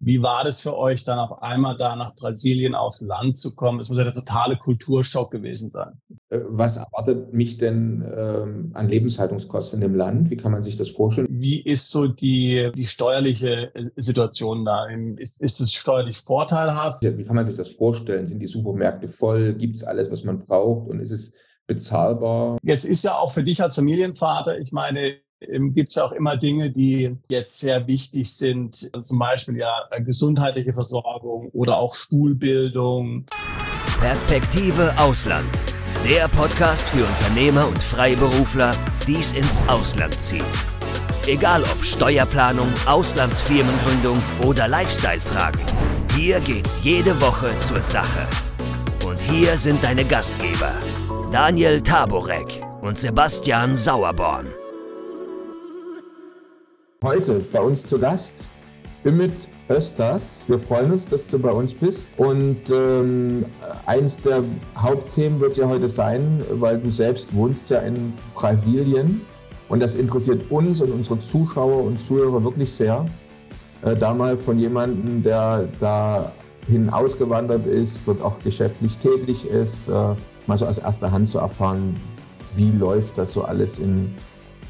Wie war das für euch, dann auf einmal da nach Brasilien aufs Land zu kommen? Es muss ja der totale Kulturschock gewesen sein. Äh, was erwartet mich denn ähm, an Lebenshaltungskosten in dem Land? Wie kann man sich das vorstellen? Wie ist so die, die steuerliche äh, Situation da? Ist, ist es steuerlich vorteilhaft? Wie kann man sich das vorstellen? Sind die Supermärkte voll? Gibt es alles, was man braucht? Und ist es bezahlbar? Jetzt ist ja auch für dich als Familienvater, ich meine, gibt es auch immer Dinge, die jetzt sehr wichtig sind, zum Beispiel ja gesundheitliche Versorgung oder auch Schulbildung. Perspektive Ausland. Der Podcast für Unternehmer und Freiberufler, die es ins Ausland zieht. Egal ob Steuerplanung, Auslandsfirmengründung oder Lifestyle-Fragen. Hier geht's jede Woche zur Sache. Und hier sind deine Gastgeber, Daniel Taborek und Sebastian Sauerborn. Heute bei uns zu Gast Ümit Östers. Wir freuen uns, dass du bei uns bist. Und ähm, eins der Hauptthemen wird ja heute sein, weil du selbst wohnst ja in Brasilien. Und das interessiert uns und unsere Zuschauer und Zuhörer wirklich sehr. Äh, da mal von jemandem, der dahin ausgewandert ist, dort auch geschäftlich tätig ist, äh, mal so aus erster Hand zu erfahren, wie läuft das so alles in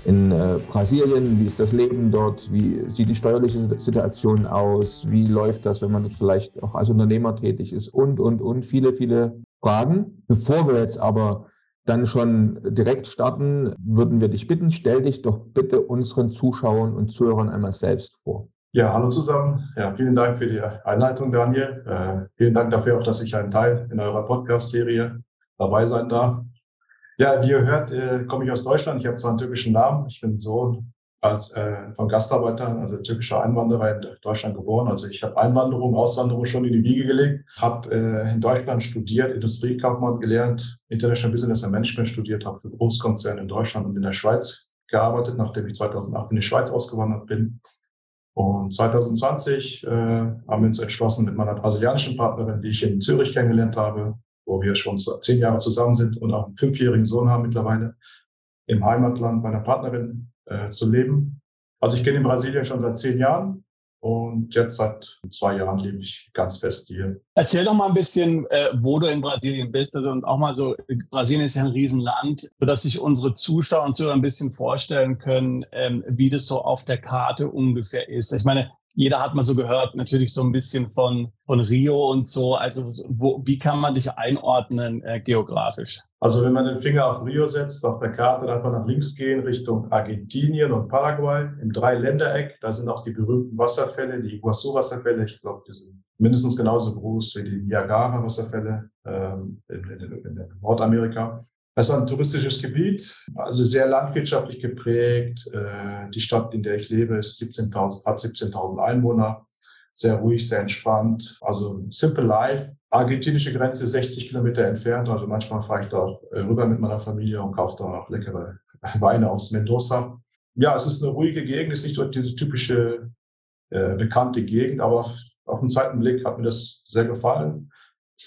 in äh, Brasilien, wie ist das Leben dort, wie sieht die steuerliche Situation aus, wie läuft das, wenn man dort vielleicht auch als Unternehmer tätig ist und, und, und viele, viele Fragen. Bevor wir jetzt aber dann schon direkt starten, würden wir dich bitten, stell dich doch bitte unseren Zuschauern und Zuhörern einmal selbst vor. Ja, hallo zusammen. Ja, vielen Dank für die Einleitung, Daniel. Äh, vielen Dank dafür auch, dass ich ein Teil in eurer Podcast-Serie dabei sein darf. Ja, wie ihr hört, äh, komme ich aus Deutschland. Ich habe zwar einen türkischen Namen. Ich bin Sohn als äh, von Gastarbeitern, also türkischer Einwanderer in Deutschland geboren. Also ich habe Einwanderung, Auswanderung schon in die Wiege gelegt. Habe äh, in Deutschland studiert, Industriekaufmann gelernt, International Business and Management studiert, habe für Großkonzerne in Deutschland und in der Schweiz gearbeitet, nachdem ich 2008 in die Schweiz ausgewandert bin. Und 2020 äh, haben wir uns entschlossen, mit meiner brasilianischen Partnerin, die ich in Zürich kennengelernt habe, wo wir schon zehn Jahre zusammen sind und auch einen fünfjährigen Sohn haben mittlerweile, im Heimatland meiner Partnerin äh, zu leben. Also ich kenne Brasilien schon seit zehn Jahren und jetzt seit zwei Jahren lebe ich ganz fest hier. Erzähl doch mal ein bisschen, äh, wo du in Brasilien bist. Also und auch mal so, Brasilien ist ja ein Riesenland, sodass sich unsere Zuschauer und Zuhörer ein bisschen vorstellen können, ähm, wie das so auf der Karte ungefähr ist. Ich meine, jeder hat mal so gehört, natürlich so ein bisschen von, von Rio und so. Also wo, wie kann man dich einordnen äh, geografisch? Also wenn man den Finger auf Rio setzt, auf der Karte, dann hat man nach links gehen Richtung Argentinien und Paraguay im Dreiländereck. Da sind auch die berühmten Wasserfälle, die Iguazu-Wasserfälle. Ich glaube, die sind mindestens genauso groß wie die Niagara-Wasserfälle ähm, in, in, in Nordamerika. Das ist ein touristisches Gebiet, also sehr landwirtschaftlich geprägt. Äh, die Stadt, in der ich lebe, ist 17.000, hat 17.000 Einwohner. Sehr ruhig, sehr entspannt. Also simple life. Argentinische Grenze 60 Kilometer entfernt. Also manchmal fahre ich da auch äh, rüber mit meiner Familie und kaufe da auch leckere Weine aus Mendoza. Ja, es ist eine ruhige Gegend, es ist nicht so diese typische äh, bekannte Gegend, aber auf den zweiten Blick hat mir das sehr gefallen.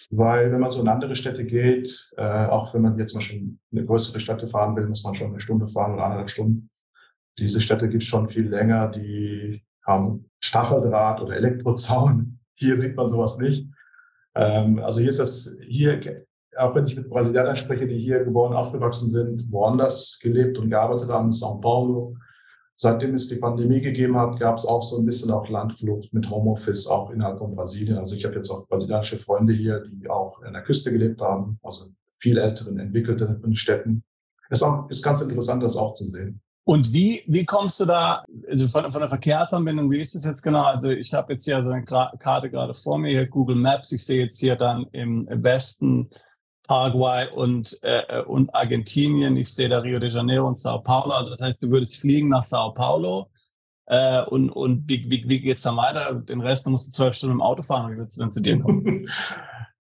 Weil wenn man so in andere Städte geht, äh, auch wenn man jetzt mal schon eine größere Städte fahren will, muss man schon eine Stunde fahren oder eineinhalb Stunden. Diese Städte gibt es schon viel länger, die haben Stacheldraht oder Elektrozaun. Hier sieht man sowas nicht. Ähm, also hier ist das, hier, auch wenn ich mit Brasilianern spreche, die hier geboren, aufgewachsen sind, woanders gelebt und gearbeitet haben, in São Paulo, Seitdem es die Pandemie gegeben hat, gab es auch so ein bisschen auch Landflucht mit Homeoffice auch innerhalb von Brasilien. Also ich habe jetzt auch brasilianische Freunde hier, die auch an der Küste gelebt haben, also viel älteren, entwickelten Städten. Es ist ganz interessant, das auch zu sehen. Und wie, wie kommst du da, also von, von der Verkehrsanbindung, wie ist das jetzt genau? Also ich habe jetzt hier so eine Karte gerade vor mir, hier Google Maps. Ich sehe jetzt hier dann im Westen Paraguay und, äh, und Argentinien. Ich sehe da Rio de Janeiro und Sao Paulo. Also das heißt, du würdest fliegen nach Sao Paulo. Äh, und und wie, wie, wie geht es dann weiter? Den Rest musst du zwölf Stunden im Auto fahren. Wie willst du denn zu dir kommen?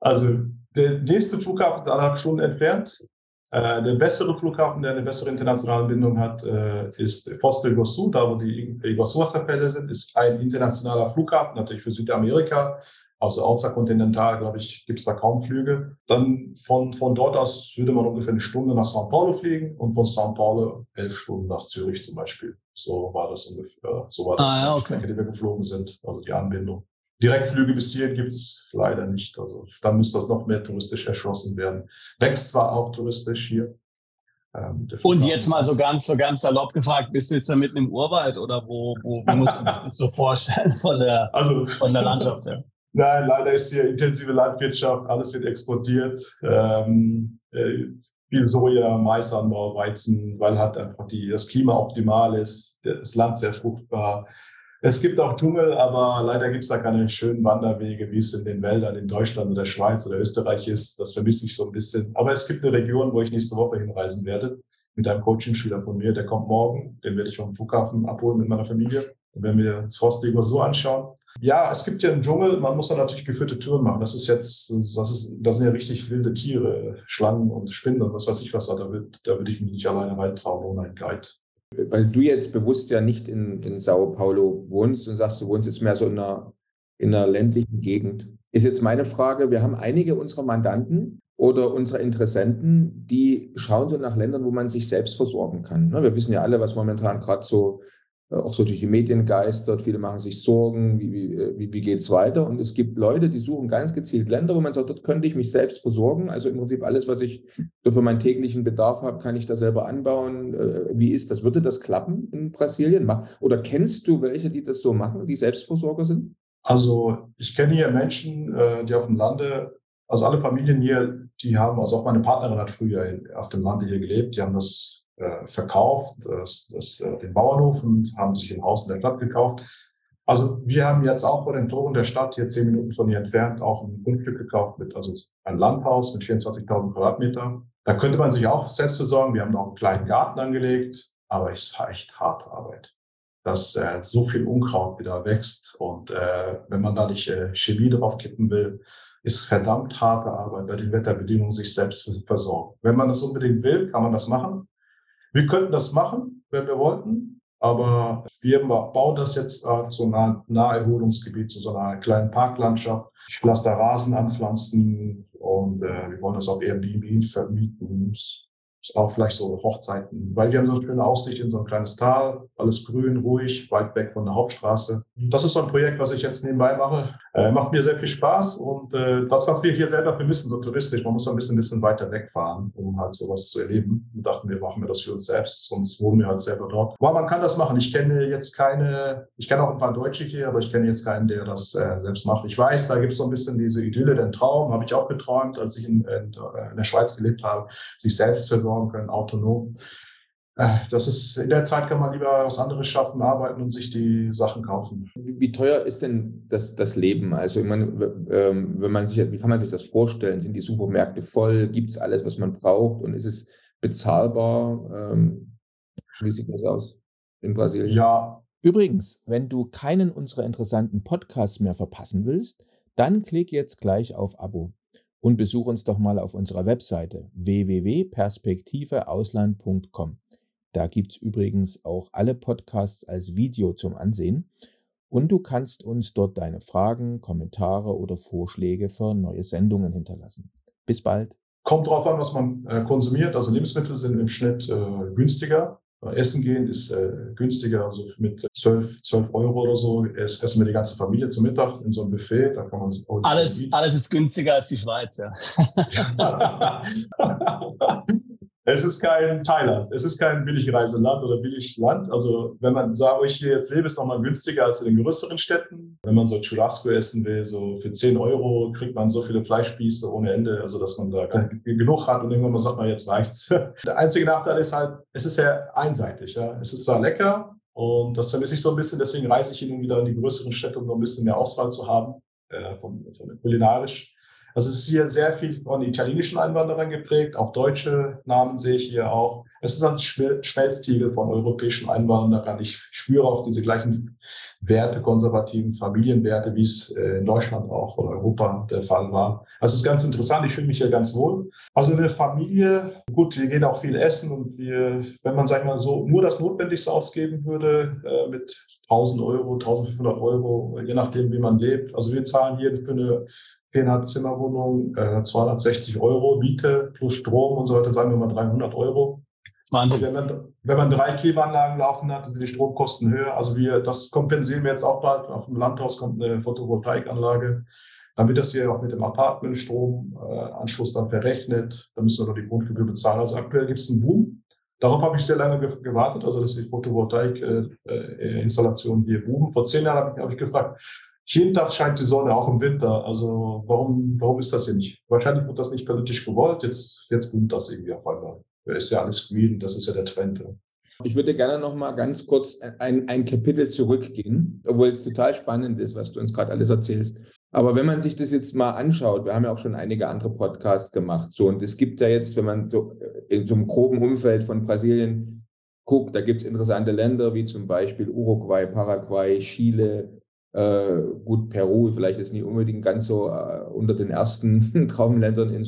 Also der nächste Flughafen ist anderthalb Stunden entfernt. Äh, der bessere Flughafen, der eine bessere internationale Bindung hat, äh, ist Foz do Iguaçu, da wo die Iguaçu-Wasserfälle sind, ist ein internationaler Flughafen, natürlich für Südamerika. Also außerkontinental, glaube ich, gibt es da kaum Flüge. Dann von, von dort aus würde man ungefähr eine Stunde nach São Paulo fliegen und von São Paulo elf Stunden nach Zürich zum Beispiel. So war das ungefähr, so war das ah, ja, okay. Strecke, die wir geflogen sind, also die Anbindung. Direktflüge bis hierhin gibt's leider nicht. Also dann müsste das noch mehr touristisch erschlossen werden. Wächst zwar auch touristisch hier. Ähm, und jetzt mal so ganz, so ganz salopp gefragt, bist du jetzt da mitten im Urwald oder wo, wo, wo muss man sich das so vorstellen von der, also, von der Landschaft? Ja? Nein, leider ist hier intensive Landwirtschaft, alles wird exportiert. Ähm, äh, viel Soja, Maisanbau, Weizen, weil halt einfach die, das Klima optimal ist, das Land sehr fruchtbar. Es gibt auch Dschungel, aber leider gibt es da keine schönen Wanderwege, wie es in den Wäldern in Deutschland oder Schweiz oder Österreich ist. Das vermisse ich so ein bisschen. Aber es gibt eine Region, wo ich nächste Woche hinreisen werde mit einem Coaching-Schüler von mir. Der kommt morgen. Den werde ich vom Flughafen abholen mit meiner Familie. Wenn wir das Forstleger so anschauen. Ja, es gibt ja einen Dschungel, man muss da natürlich geführte Touren machen. Das ist jetzt, das ist, das sind ja richtig wilde Tiere, Schlangen und Spinnen und was weiß ich was da. Da, da würde ich mich nicht alleine reintrauen ohne einen Guide. Weil du jetzt bewusst ja nicht in, in Sao Paulo wohnst und sagst, du wohnst jetzt mehr so in einer, in einer ländlichen Gegend. Ist jetzt meine Frage, wir haben einige unserer Mandanten oder unsere Interessenten, die schauen so nach Ländern, wo man sich selbst versorgen kann. Ne, wir wissen ja alle, was momentan gerade so auch so durch die Medien geistert. Viele machen sich Sorgen, wie, wie, äh, wie geht es weiter? Und es gibt Leute, die suchen ganz gezielt Länder, wo man sagt, dort könnte ich mich selbst versorgen. Also im Prinzip alles, was ich so für meinen täglichen Bedarf habe, kann ich da selber anbauen. Äh, wie ist das? Würde das klappen in Brasilien? Oder kennst du welche, die das so machen, die Selbstversorger sind? Also ich kenne hier Menschen, die auf dem Lande, also alle Familien hier, die haben, also auch meine Partnerin hat früher auf dem Lande hier gelebt, die haben das äh, verkauft, das, das, äh, den Bauernhof und haben sich ein Haus in der Stadt gekauft. Also wir haben jetzt auch vor den Toren der Stadt, hier zehn Minuten von hier entfernt, auch ein Grundstück gekauft mit, also ein Landhaus mit 24.000 Quadratmeter. Da könnte man sich auch selbst versorgen. Wir haben noch einen kleinen Garten angelegt, aber es ist echt harte Arbeit. Dass äh, so viel Unkraut wieder wächst und äh, wenn man da nicht äh, Chemie drauf kippen will, ist verdammt harte Arbeit bei den Wetterbedingungen sich selbst versorgen. Wenn man das unbedingt will, kann man das machen. Wir könnten das machen, wenn wir wollten, aber wir bauen das jetzt äh, zu einem Naherholungsgebiet, zu so einer kleinen Parklandschaft. Ich lasse da Rasen anpflanzen und äh, wir wollen das auf Airbnb vermieten auch vielleicht so Hochzeiten, weil wir haben so eine schöne Aussicht in so ein kleines Tal, alles grün, ruhig, weit weg von der Hauptstraße. Das ist so ein Projekt, was ich jetzt nebenbei mache. Äh, macht mir sehr viel Spaß und äh, das, was wir hier selber vermissen, so touristisch, man muss ein bisschen, ein bisschen weiter wegfahren, um halt sowas zu erleben. Und dachten wir, machen wir das für uns selbst, sonst wohnen wir halt selber dort. Aber man kann das machen. Ich kenne jetzt keine, ich kenne auch ein paar Deutsche hier, aber ich kenne jetzt keinen, der das äh, selbst macht. Ich weiß, da gibt es so ein bisschen diese Idylle, den Traum, habe ich auch geträumt, als ich in, in, in der Schweiz gelebt habe, sich selbst versorgen versorgen können, autonom. Äh, das ist, in der Zeit kann man lieber was anderes schaffen, arbeiten und sich die Sachen kaufen. Wie, teuer ist denn das, das Leben? Also, ich meine, ähm, wenn man sich, wie kann man sich das vorstellen? Sind die Supermärkte voll? Gibt es alles, was man braucht? Und ist es bezahlbar? Ähm, wie sieht das aus in Brasilien? Ja. Übrigens, wenn du keinen unserer interessanten Podcasts mehr verpassen willst, dann klick jetzt gleich auf Abo und besuch uns doch mal auf unserer Webseite www.perspektiveausland.com. Da gibt's übrigens auch alle Podcasts als Video zum Ansehen und du kannst uns dort deine Fragen, Kommentare oder Vorschläge für neue Sendungen hinterlassen. Bis bald. Kommt drauf an, was man äh, konsumiert. Also Lebensmittel sind im Schnitt äh, günstiger Essen gehen ist äh, günstiger, also mit 12, 12 Euro oder so essen wir die ganze Familie zum Mittag in so einem Buffet. Da kann man alles, alles ist günstiger als die Schweiz, ja. Es ist kein Thailand, es ist kein Billigreiseland oder Billigland. Also wenn man sagt, wo ich hier jetzt lebe, ist nochmal günstiger als in den größeren Städten. Wenn man so Churrasco essen will, so für 10 Euro kriegt man so viele Fleischspieße ohne Ende, also dass man da genug hat und irgendwann mal sagt man, jetzt reicht's. Der einzige Nachteil ist halt, es ist sehr einseitig. Ja. Es ist zwar lecker und das vermisse ich so ein bisschen, deswegen reise ich hin wieder in die größeren Städte, um noch ein bisschen mehr Auswahl zu haben, äh, von, von kulinarisch. Also es ist hier sehr viel von italienischen Einwanderern geprägt, auch deutsche Namen sehe ich hier auch. Es ist ein Schmelztiegel von europäischen Einwanderern. Ich spüre auch diese gleichen Werte, konservativen Familienwerte, wie es äh, in Deutschland auch oder Europa der Fall war. Also es ist ganz interessant, ich fühle mich hier ganz wohl. Also eine Familie, gut, wir gehen auch viel essen und wir, wenn man, sag ich mal, so nur das Notwendigste ausgeben würde, äh, mit 1000 Euro, 1500 Euro, je nachdem, wie man lebt. Also wir zahlen hier für eine viereinhalb Zimmerwohnung äh, 260 Euro Miete plus Strom und so weiter, sagen wir mal 300 Euro. Wahnsinn. Wenn man, wenn man drei Klimaanlagen laufen hat, sind die Stromkosten höher. Also wir, das kompensieren wir jetzt auch bald. Auf dem Landhaus kommt eine Photovoltaikanlage. Dann wird das hier auch mit dem Apartmentstromanschluss dann verrechnet. Da müssen wir noch die Grundgebühr bezahlen. Also aktuell gibt es einen Boom. Darauf habe ich sehr lange gewartet, also dass die Photovoltaik-Installationen hier boomen. Vor zehn Jahren habe ich, hab ich gefragt, jeden Tag scheint die Sonne, auch im Winter. Also warum, warum ist das hier nicht? Wahrscheinlich wird das nicht politisch gewollt. Jetzt, jetzt boomt das irgendwie auf einmal. Ist ja alles green, das ist ja der Trend. Ich würde gerne noch mal ganz kurz ein, ein Kapitel zurückgehen, obwohl es total spannend ist, was du uns gerade alles erzählst. Aber wenn man sich das jetzt mal anschaut, wir haben ja auch schon einige andere Podcasts gemacht, so und es gibt ja jetzt, wenn man so äh, in so einem groben Umfeld von Brasilien guckt, da gibt es interessante Länder wie zum Beispiel Uruguay, Paraguay, Chile, äh, gut, Peru, vielleicht ist nie unbedingt ganz so äh, unter den ersten Traumländern in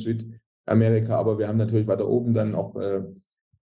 Südamerika, aber wir haben natürlich weiter oben dann auch äh,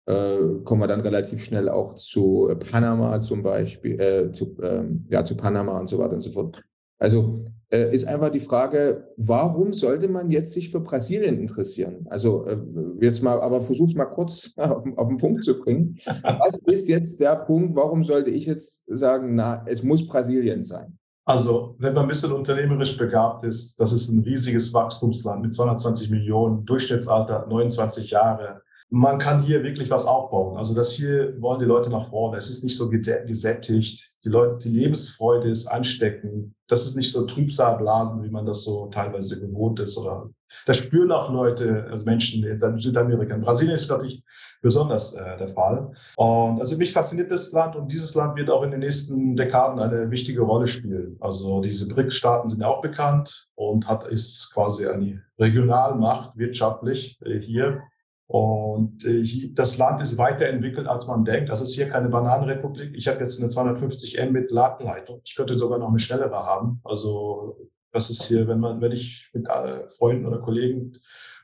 äh, kommen wir dann relativ schnell auch zu Panama zum Beispiel, äh, zu, ähm, ja, zu Panama und so weiter und so fort. Also äh, ist einfach die Frage, warum sollte man jetzt sich für Brasilien interessieren? Also äh, jetzt mal, aber versuch's mal kurz auf, auf, den Punkt zu bringen. Was ist jetzt der Punkt, warum sollte ich jetzt sagen, na, es muss Brasilien sein? Also, wenn man ein bisschen unternehmerisch begabt ist, das ist ein riesiges Wachstumsland mit 220 Millionen, Durchschnittsalter 29 Jahre, man kann hier wirklich was aufbauen. Also das hier wollen die Leute nach vorne. Es ist nicht so gesättigt. Die Leute, die Lebensfreude ist ansteckend. Das ist nicht so Trübsalblasen, wie man das so teilweise gewohnt ist. Oder das spüren auch Leute, also Menschen in Südamerika. In Brasilien ist natürlich besonders äh, der Fall. Und also mich fasziniert das Land und dieses Land wird auch in den nächsten Dekaden eine wichtige Rolle spielen. Also diese BRICS-Staaten sind ja auch bekannt und hat ist quasi eine Regionalmacht wirtschaftlich äh, hier und äh, das Land ist weiterentwickelt, als man denkt. Das ist hier keine Bananenrepublik. Ich habe jetzt eine 250 M mit Ladenleitung. Ich könnte sogar noch eine schnellere haben. Also das ist hier, wenn man, wenn ich mit äh, Freunden oder Kollegen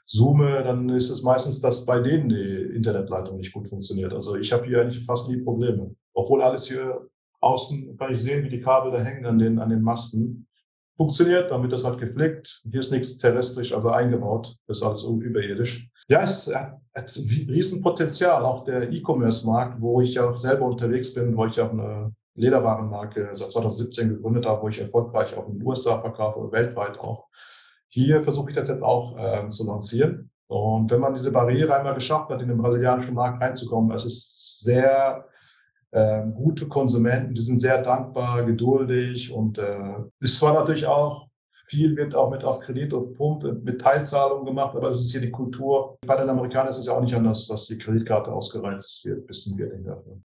zoome, dann ist es meistens, dass bei denen die Internetleitung nicht gut funktioniert. Also ich habe hier eigentlich fast nie Probleme. Obwohl alles hier außen kann ich sehen, wie die Kabel da hängen an den, an den Masten. Funktioniert, wird das halt gepflegt. Hier ist nichts terrestrisch, also eingebaut. Das ist alles überirdisch. Ja, es hat ein Riesenpotenzial, auch der E-Commerce-Markt, wo ich auch selber unterwegs bin, wo ich auch eine Lederwarenmarke seit 2017 gegründet habe, wo ich erfolgreich auch in den USA verkaufe, weltweit auch. Hier versuche ich das jetzt auch ähm, zu lancieren. Und wenn man diese Barriere einmal geschafft hat, in den brasilianischen Markt reinzukommen, es ist sehr äh, gute Konsumenten, die sind sehr dankbar, geduldig und äh, ist zwar natürlich auch viel wird auch mit auf Kredit, auf Pump, mit Teilzahlungen gemacht, aber es ist hier die Kultur. Bei den Amerikanern ist es ja auch nicht anders, dass die Kreditkarte ausgereizt wird, bis zum Geld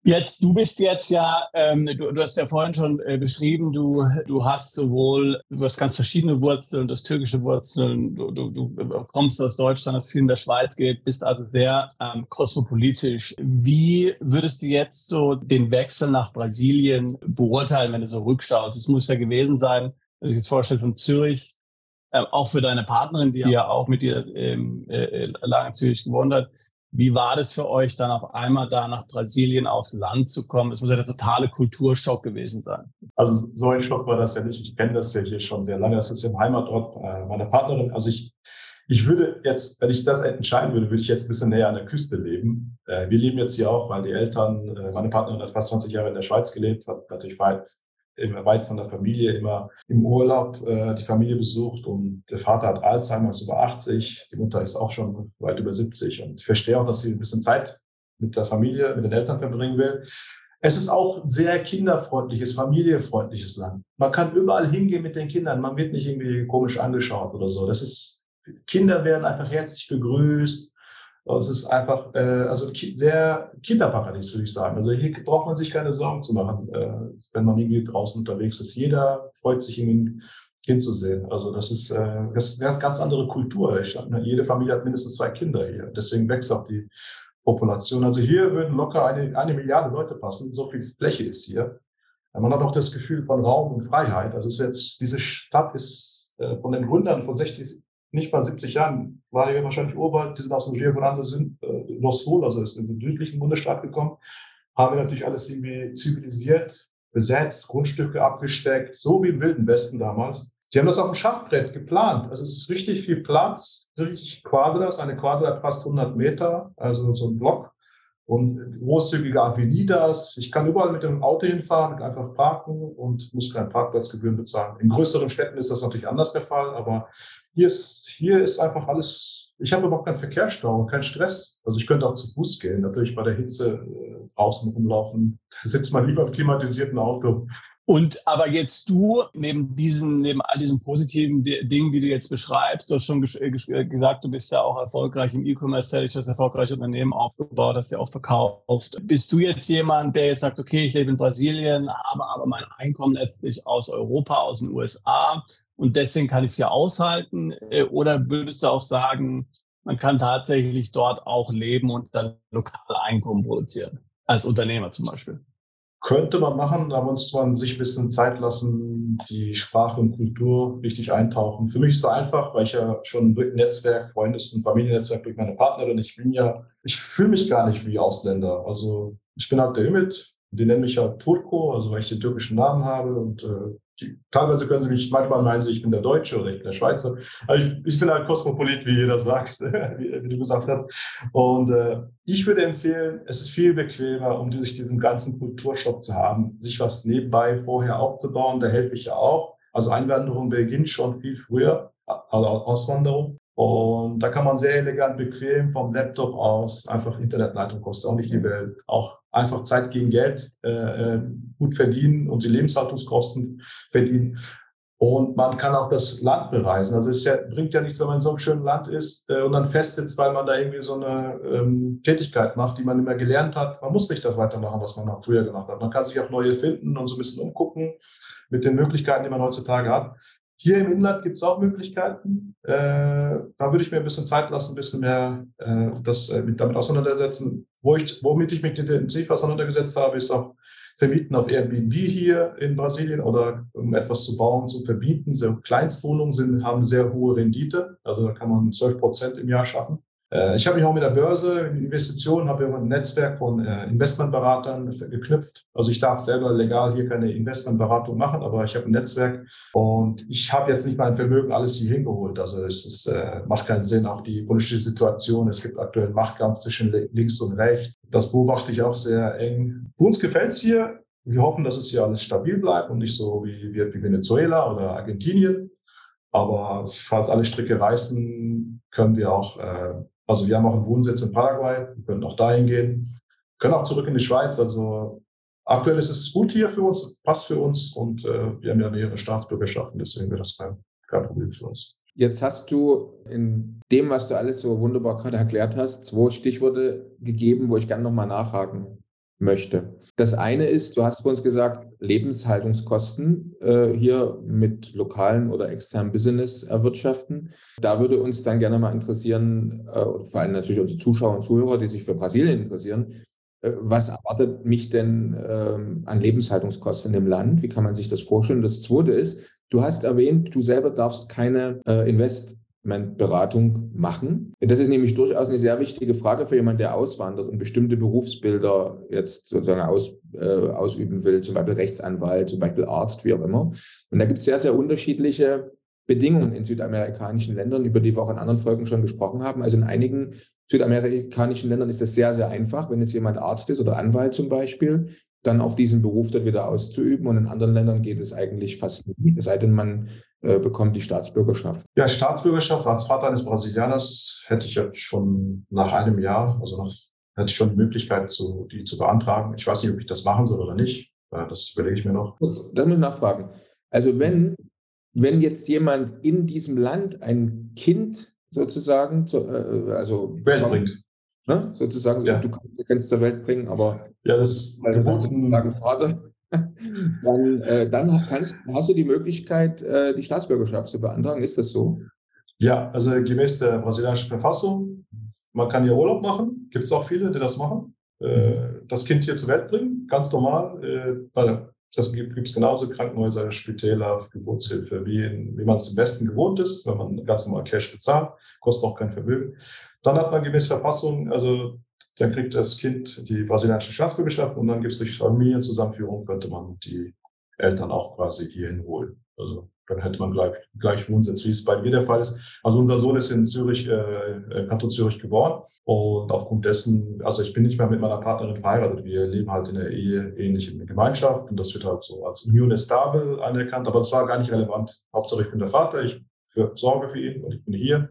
Jetzt, du bist jetzt ja, ähm, du, du, hast ja vorhin schon äh, beschrieben, du, du hast sowohl, du hast ganz verschiedene Wurzeln, das türkische Wurzeln, du, du, du kommst aus Deutschland, hast viel in der Schweiz gelebt, bist also sehr ähm, kosmopolitisch. Wie würdest du jetzt so den Wechsel nach Brasilien beurteilen, wenn du so rückschaust? Es muss ja gewesen sein, wenn ich jetzt vorstelle, von Zürich, äh, auch für deine Partnerin, die ja auch mit dir ähm, äh, lange in Zürich gewohnt hat. Wie war das für euch, dann auf einmal da nach Brasilien aufs Land zu kommen? Das muss ja der totale Kulturschock gewesen sein. Also so ein Schock war das ja nicht. Ich kenne das ja hier schon sehr lange. Das ist im Heimatort äh, meiner Partnerin. Also ich, ich würde jetzt, wenn ich das entscheiden würde, würde ich jetzt ein bisschen näher an der Küste leben. Äh, wir leben jetzt hier auch, weil die Eltern, äh, meine Partnerin hat fast 20 Jahre in der Schweiz gelebt, hat natürlich weit immer weit von der Familie, immer im Urlaub äh, die Familie besucht und der Vater hat Alzheimer, ist über 80, die Mutter ist auch schon weit über 70 und ich verstehe auch, dass sie ein bisschen Zeit mit der Familie, mit den Eltern verbringen will. Es ist auch ein sehr kinderfreundliches, familienfreundliches Land. Man kann überall hingehen mit den Kindern, man wird nicht irgendwie komisch angeschaut oder so. Das ist, Kinder werden einfach herzlich begrüßt. Es ist einfach, äh, also sehr Kinderparadies, würde ich sagen. Also hier braucht man sich keine Sorgen zu machen, äh, wenn man irgendwie draußen unterwegs ist. Jeder freut sich, irgendwie ein Kind zu sehen. Also das ist, äh, das ist eine ganz andere Kultur. Ich, ne, jede Familie hat mindestens zwei Kinder hier. Deswegen wächst auch die Population. Also hier würden locker eine, eine Milliarde Leute passen. So viel Fläche ist hier. Man hat auch das Gefühl von Raum und Freiheit. Also es ist jetzt, diese Stadt ist äh, von den Gründern vor 60, nicht mal 70 Jahren, war hier wahrscheinlich Urwald, die sind aus dem Rio Grande sind, äh, Los Sul, also ist in den südlichen Bundesstaat gekommen, haben wir natürlich alles irgendwie zivilisiert, besetzt, Grundstücke abgesteckt, so wie im Wilden Westen damals. Sie haben das auf dem Schachbrett geplant. Also es ist richtig viel Platz, richtig Quadras. Eine Quadra hat fast 100 Meter, also so ein Block. und großzügige Avenidas. Ich kann überall mit dem Auto hinfahren, einfach parken und muss keine Parkplatzgebühren bezahlen. In größeren Städten ist das natürlich anders der Fall, aber hier ist, hier ist einfach alles, ich habe überhaupt keinen Verkehrsstau, keinen Stress. Also ich könnte auch zu Fuß gehen, natürlich bei der Hitze äh, draußen rumlaufen. Da sitzt man lieber im klimatisierten Auto. Und aber jetzt du, neben diesen, neben all diesen positiven Dingen, die du jetzt beschreibst, du hast schon äh, äh, gesagt, du bist ja auch erfolgreich im E-Commerce, tätig, hast erfolgreiche Unternehmen aufgebaut, hast ja auch verkauft. Bist du jetzt jemand, der jetzt sagt, okay, ich lebe in Brasilien, habe aber mein Einkommen letztlich aus Europa, aus den USA und deswegen kann ich es ja aushalten? Äh, oder würdest du auch sagen, man kann tatsächlich dort auch leben und dann lokale Einkommen produzieren? Als Unternehmer zum Beispiel. Könnte man machen, da muss man sich ein bisschen Zeit lassen, die Sprache und Kultur richtig eintauchen. Für mich ist es einfach, weil ich ja schon durch Netzwerk, Freundes- und Familiennetzwerk durch meine Partnerin, ich bin ja, ich fühle mich gar nicht wie Ausländer. Also ich bin halt der Ümit, die nennen mich ja Turko, also weil ich den türkischen Namen habe und äh, die, teilweise können sie mich, manchmal meinen sie, ich bin der Deutsche oder ich bin der Schweizer. Also ich, ich bin halt Kosmopolit, wie jeder sagt, wie, wie, du gesagt hast. Und äh, ich würde empfehlen, es ist viel bequemer, um sich diesen ganzen Kulturschock zu haben, sich was nebenbei vorher aufzubauen. Da helfe ich ja auch. Also Einwanderung beginnt schon viel früher, also Auswanderung. Und da kann man sehr elegant, bequem vom Laptop aus, einfach Internetleitung kostet auch nicht die Welt, auch einfach Zeit gegen Geld äh, äh, gut verdienen und die Lebenshaltungskosten verdienen. Und man kann auch das Land bereisen. Also es ja, bringt ja nichts, wenn man in so einem schönen Land ist äh, und dann festsitzt, weil man da irgendwie so eine ähm, Tätigkeit macht, die man immer gelernt hat. Man muss nicht das weitermachen, was man früher gemacht hat. Man kann sich auch neue finden und so ein bisschen umgucken mit den Möglichkeiten, die man heutzutage hat. Hier im Inland gibt es auch Möglichkeiten. Äh, da würde ich mir ein bisschen Zeit lassen, ein bisschen mehr äh, das, äh, damit auseinandersetzen. Wo ich, womit ich mich intensiv auseinandergesetzt habe, ist auch Vermieten auf Airbnb hier in Brasilien oder um etwas zu bauen, zu verbieten. So Kleinstwohnungen sind, haben sehr hohe Rendite. Also da kann man 12 Prozent im Jahr schaffen. Äh, ich habe mich auch mit der Börse, Investitionen, habe ein Netzwerk von äh, Investmentberatern geknüpft. Also ich darf selber legal hier keine Investmentberatung machen, aber ich habe ein Netzwerk und ich habe jetzt nicht mein Vermögen alles hier hingeholt. Also es ist, äh, macht keinen Sinn, auch die politische Situation. Es gibt aktuell einen Machtkampf zwischen links und rechts. Das beobachte ich auch sehr eng. Uns gefällt es hier. Wir hoffen, dass es hier alles stabil bleibt und nicht so wie, wie, wie Venezuela oder Argentinien. Aber falls alle Stricke reißen, können wir auch äh, also wir haben auch einen Wohnsitz in Paraguay, wir können auch dahin gehen, können auch zurück in die Schweiz. Also aktuell ist es gut hier für uns, passt für uns und äh, wir haben ja mehrere Staatsbürgerschaften, deswegen wäre das kein, kein Problem für uns. Jetzt hast du in dem, was du alles so wunderbar gerade erklärt hast, zwei Stichworte gegeben, wo ich gerne nochmal nachhaken möchte. Das eine ist, du hast uns gesagt, Lebenshaltungskosten äh, hier mit lokalen oder externen Business erwirtschaften. Da würde uns dann gerne mal interessieren, äh, vor allem natürlich unsere Zuschauer und Zuhörer, die sich für Brasilien interessieren, äh, was erwartet mich denn ähm, an Lebenshaltungskosten dem Land? Wie kann man sich das vorstellen? Das zweite ist, du hast erwähnt, du selber darfst keine äh, Invest Beratung machen? Das ist nämlich durchaus eine sehr wichtige Frage für jemanden, der auswandert und bestimmte Berufsbilder jetzt sozusagen aus, äh, ausüben will, zum Beispiel Rechtsanwalt, zum Beispiel Arzt, wie auch immer. Und da gibt es sehr, sehr unterschiedliche Bedingungen in südamerikanischen Ländern, über die wir auch in anderen Folgen schon gesprochen haben. Also in einigen südamerikanischen Ländern ist das sehr, sehr einfach, wenn jetzt jemand Arzt ist oder Anwalt zum Beispiel, dann auch diesen Beruf dort wieder auszuüben. Und in anderen Ländern geht es eigentlich fast nie, es sei denn, man äh, bekommt die Staatsbürgerschaft. Ja, Staatsbürgerschaft als Vater eines Brasilianers hätte ich jetzt schon nach einem Jahr, also nach, hätte ich schon die Möglichkeit, zu, die zu beantragen. Ich weiß nicht, ob ich das machen soll oder nicht. Das überlege ich mir noch. Kurz, dann muss ich nachfragen. Also wenn, wenn jetzt jemand in diesem Land ein Kind sozusagen, zu, äh, also Welt bringt. Ne, sozusagen, ja. du kannst, kannst zur Welt bringen, aber ja, das weil du sozusagen Vater, dann, äh, dann kannst, hast du die Möglichkeit, äh, die Staatsbürgerschaft zu beantragen. Ist das so? Ja, also gemäß der brasilianischen Verfassung, man kann hier Urlaub machen. Gibt es auch viele, die das machen. Äh, das Kind hier zur Welt bringen, ganz normal. Äh, weil das gibt es genauso Krankenhäuser, Spitäler, Geburtshilfe, wie, in, wie man es im Westen gewohnt ist, wenn man ganz normal Cash bezahlt, kostet auch kein Vermögen. Dann hat man gemäß Verfassung, also dann kriegt das Kind die brasilianische Staatsbürgerschaft und dann gibt es durch Familienzusammenführung, könnte man die Eltern auch quasi hierhin holen. Also dann hätte man gleich, gleich Wohnsitz, wie es bei mir der Fall ist. Also unser Sohn ist in Zürich, äh, Kanton Zürich geboren. Und aufgrund dessen, also ich bin nicht mehr mit meiner Partnerin verheiratet. Wir leben halt in der Ehe ähnlich in der Gemeinschaft und das wird halt so als Union Estable anerkannt. Aber das war gar nicht relevant. Hauptsache ich bin der Vater, ich für, sorge für ihn und ich bin hier.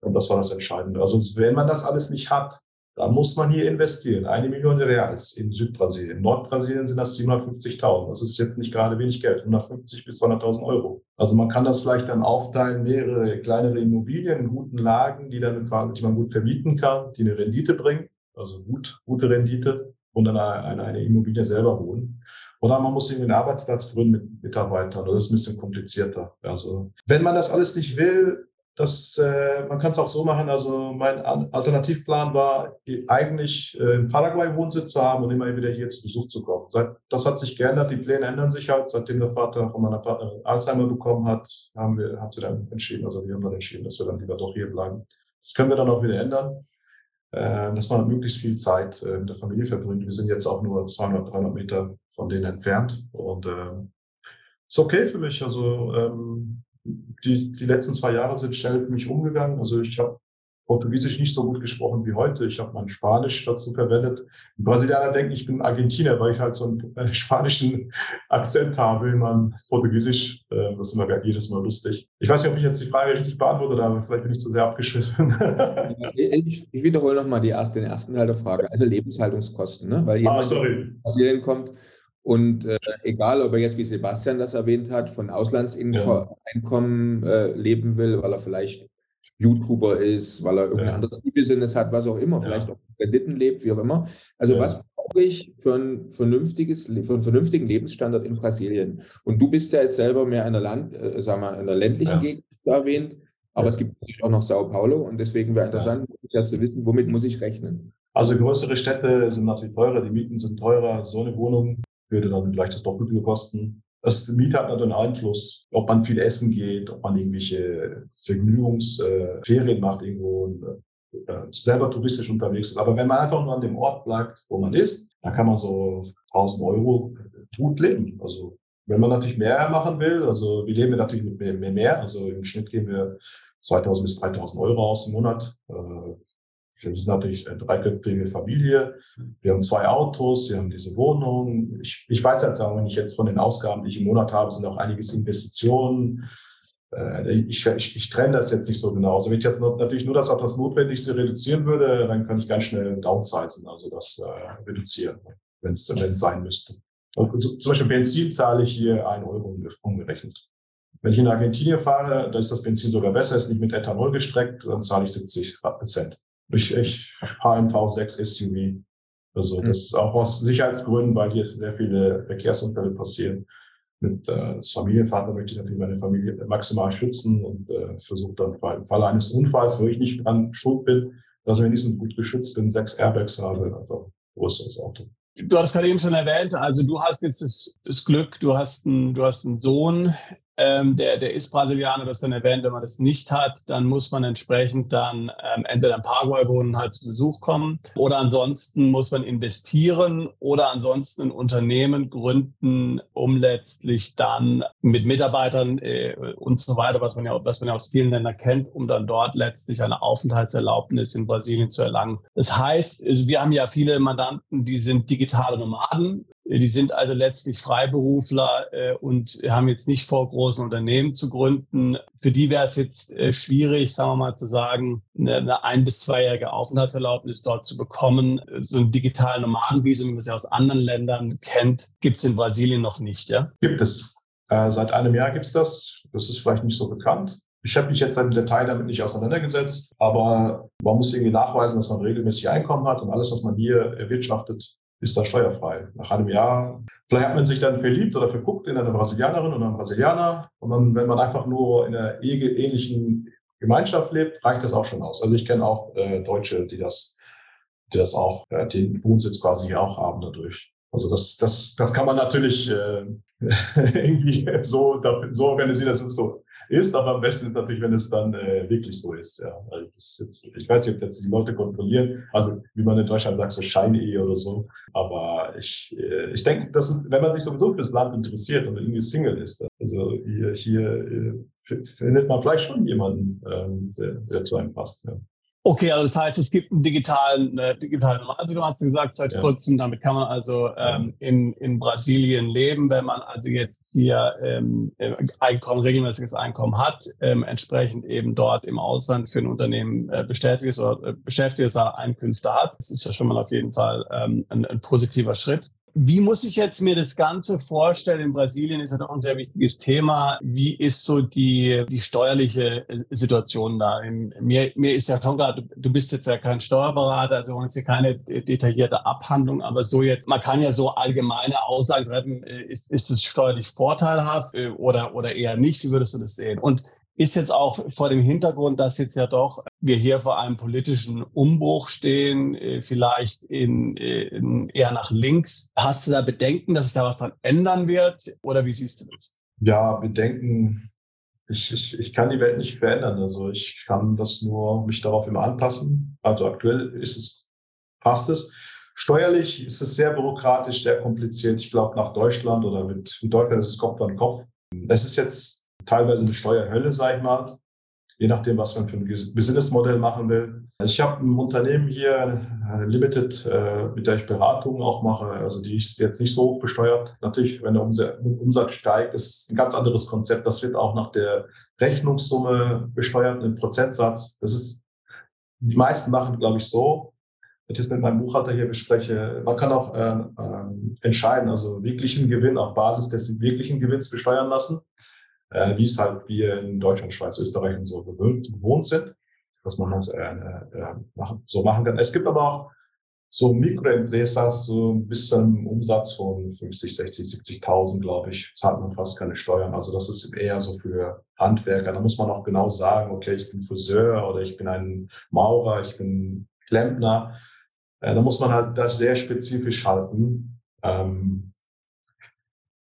Und das war das Entscheidende. Also wenn man das alles nicht hat, da muss man hier investieren. Eine Million Reals in Südbrasilien. In Nordbrasilien sind das 750.000. Das ist jetzt nicht gerade wenig Geld. 150 bis 200.000 Euro. Also man kann das vielleicht dann aufteilen, mehrere kleinere Immobilien in guten Lagen, die dann quasi, die man gut vermieten kann, die eine Rendite bringen. Also gut, gute Rendite. Und dann eine, eine Immobilie selber holen. Oder man muss irgendwie einen Arbeitsplatz gründen mit Mitarbeitern. Das ist ein bisschen komplizierter. Also, wenn man das alles nicht will, das, äh, man kann es auch so machen. Also mein Alternativplan war eigentlich äh, in Paraguay Wohnsitz zu haben und immer wieder hier zu Besuch zu kommen. Seit, das hat sich geändert. Die Pläne ändern sich halt. Seitdem der Vater von meiner Partnerin Alzheimer bekommen hat, haben wir, haben sie dann entschieden, also wir haben dann entschieden, dass wir dann lieber doch hier bleiben. Das können wir dann auch wieder ändern, äh, dass man möglichst viel Zeit äh, mit der Familie verbringt. Wir sind jetzt auch nur 200, 300 Meter von denen entfernt und äh, ist okay für mich. Also ähm, die, die letzten zwei Jahre sind schnell für mich umgegangen. Also ich habe Portugiesisch nicht so gut gesprochen wie heute. Ich habe mein Spanisch dazu verwendet. Die Brasilianer denken, ich bin Argentinier, weil ich halt so einen äh, spanischen Akzent habe in meinem Portugiesisch. Äh, das ist immer jedes Mal lustig. Ich weiß nicht, ob ich jetzt die Frage richtig beantwortet habe. Vielleicht bin ich zu sehr abgeschwiffen. ich, ich wiederhole nochmal die erste, den ersten Teil der Frage. Also Lebenshaltungskosten, ne? weil jemand, ah, sorry. aus Brasilien kommt und äh, egal, ob er jetzt, wie Sebastian das erwähnt hat, von Auslandseinkommen ja. äh, leben will, weil er vielleicht YouTuber ist, weil er irgendein ja. anderes Business hat, was auch immer, vielleicht auch Krediten lebt, wie auch immer. Also ja. was brauche ich für ein vernünftiges, für einen vernünftigen Lebensstandard in Brasilien? Und du bist ja jetzt selber mehr in der Land, äh, sagen wir, in der ländlichen Gegend erwähnt, aber es gibt natürlich auch noch Sao Paulo und deswegen wäre interessant, ja. zu wissen, womit muss ich rechnen? Also größere Städte sind natürlich teurer, die Mieten sind teurer. So eine Wohnung würde dann vielleicht das Doppelte kosten. Das Miet hat natürlich einen Einfluss, ob man viel essen geht, ob man irgendwelche Vergnügungsferien äh, macht irgendwo äh, selber touristisch unterwegs ist. Aber wenn man einfach nur an dem Ort bleibt, wo man ist, dann kann man so 1000 Euro gut leben. Also wenn man natürlich mehr machen will, also wir leben natürlich mit mehr, mehr, mehr. Also im Schnitt gehen wir 2000 bis 3000 Euro aus im Monat. Wir sind natürlich eine dreiköpfige Familie. Wir haben zwei Autos, wir haben diese Wohnung. Ich, ich weiß jetzt auch, wenn ich jetzt von den Ausgaben, die ich im Monat habe, sind auch einiges Investitionen. Äh, ich, ich, ich trenne das jetzt nicht so genau. Also wenn ich jetzt natürlich nur das auf das Notwendigste reduzieren würde, dann kann ich ganz schnell downsizen, also das äh, reduzieren, wenn es sein müsste. Also, zum Beispiel Benzin zahle ich hier ein Euro umgerechnet. Wenn ich in Argentinien fahre, da ist das Benzin sogar besser, ist nicht mit Ethanol gestreckt, dann zahle ich 70 Prozent ich, ich HMV6 SUV. Also mhm. das ist auch aus Sicherheitsgründen, weil hier sehr viele Verkehrsunfälle passieren. Mit äh, als Familienvater möchte ich natürlich meine Familie maximal schützen und äh, versuche dann im Fall eines Unfalls, wo ich nicht dran schuld bin, dass ich wenigstens gut geschützt bin, sechs Airbags habe, einfach ein größeres Auto. Du hast gerade eben schon erwähnt, also du hast jetzt das, das Glück, du hast, einen, du hast einen Sohn, ähm, der, der ist Brasilianer, das dann erwähnt, wenn man das nicht hat, dann muss man entsprechend dann ähm, entweder in Paraguay wohnen, halt zu Besuch kommen oder ansonsten muss man investieren oder ansonsten ein Unternehmen gründen, um letztlich dann mit Mitarbeitern äh, und so weiter, was man ja, was man ja aus vielen Ländern kennt, um dann dort letztlich eine Aufenthaltserlaubnis in Brasilien zu erlangen. Das heißt, wir haben ja viele Mandanten, die sind digitale Nomaden, die sind also letztlich Freiberufler äh, und haben jetzt nicht vor, großen Unternehmen zu gründen. Für die wäre es jetzt äh, schwierig, sagen wir mal, zu sagen, eine, ein- bis zweijährige Aufenthaltserlaubnis dort zu bekommen. So ein digitalen Nomadenvisum, wie man es ja aus anderen Ländern kennt, gibt es in Brasilien noch nicht, ja? Gibt es. Äh, seit einem Jahr gibt es das. Das ist vielleicht nicht so bekannt. Ich habe mich jetzt im Detail damit nicht auseinandergesetzt, aber man muss irgendwie nachweisen, dass man regelmäßig Einkommen hat und alles, was man hier erwirtschaftet, ist das steuerfrei. Nach einem Jahr, vielleicht hat man sich dann verliebt oder verguckt in eine Brasilianerin oder einen Brasilianer. Und dann, wenn man einfach nur in einer ähnlichen Gemeinschaft lebt, reicht das auch schon aus. Also ich kenne auch äh, Deutsche, die das, die das auch, äh, den Wohnsitz quasi hier auch haben dadurch. Also das, das, das kann man natürlich äh, irgendwie so, so organisieren, dass es so ist, aber am besten ist natürlich, wenn es dann äh, wirklich so ist. Ja. Also das ist jetzt, ich weiß nicht, ob jetzt die Leute kontrollieren, also wie man in Deutschland sagt, so Schein-Ehe oder so. Aber ich, äh, ich denke, dass wenn man sich sowieso für das Land interessiert und irgendwie Single ist, Also hier, hier äh, findet man vielleicht schon jemanden, ähm, der, der zu einem passt. Ja. Okay, also das heißt, es gibt einen digitalen, äh, digitalen also du hast gesagt, seit ja. kurzem, damit kann man also ähm, in, in Brasilien leben, wenn man also jetzt hier ähm, äh, Einkommen, regelmäßiges Einkommen hat, ähm, entsprechend eben dort im Ausland für ein Unternehmen äh, bestätigt oder äh, beschäftigte Einkünfte hat. Das ist ja schon mal auf jeden Fall ähm, ein, ein positiver Schritt. Wie muss ich jetzt mir das Ganze vorstellen? In Brasilien ist ja doch ein sehr wichtiges Thema. Wie ist so die, die steuerliche äh, Situation da? Mir, mir ist ja schon gerade, du bist jetzt ja kein Steuerberater, also jetzt hier keine detaillierte Abhandlung, aber so jetzt, man kann ja so allgemeine Aussagen treffen, äh, ist, ist es steuerlich vorteilhaft äh, oder, oder eher nicht? Wie würdest du das sehen? Und ist jetzt auch vor dem Hintergrund, dass jetzt ja doch wir hier vor einem politischen Umbruch stehen, äh, vielleicht in, in eher nach links. Hast du da Bedenken, dass sich da was dran ändern wird? Oder wie siehst du das? Ja, Bedenken. Ich, ich, ich kann die Welt nicht verändern. Also ich kann das nur mich darauf immer anpassen. Also aktuell ist es, passt es. Steuerlich ist es sehr bürokratisch, sehr kompliziert. Ich glaube, nach Deutschland oder mit, mit Deutschland ist es Kopf an Kopf. Es ist jetzt teilweise eine Steuerhölle, sage ich mal, je nachdem, was man für ein Businessmodell machen will. Ich habe ein Unternehmen hier, äh, Limited, äh, mit der ich Beratungen auch mache. Also die ist jetzt nicht so hoch besteuert. Natürlich, wenn der Umsatz steigt, ist ein ganz anderes Konzept. Das wird auch nach der Rechnungssumme besteuert, einen Prozentsatz. Das ist, die meisten machen, glaube ich, so. Wenn ich das mit meinem Buchhalter hier bespreche, man kann auch äh, äh, entscheiden, also wirklichen Gewinn auf Basis des wirklichen Gewinns besteuern lassen äh, wie es halt wir in Deutschland, Schweiz, Österreich und so gewöhnt, gewohnt sind, dass man das äh, äh, machen, so machen kann. Es gibt aber auch so Mikroempresas, so bis zu einem Umsatz von 50, 60, 70.000, glaube ich, zahlt man fast keine Steuern. Also das ist eher so für Handwerker. Da muss man auch genau sagen, okay, ich bin Friseur oder ich bin ein Maurer, ich bin Klempner. Äh, da muss man halt das sehr spezifisch halten. Ähm,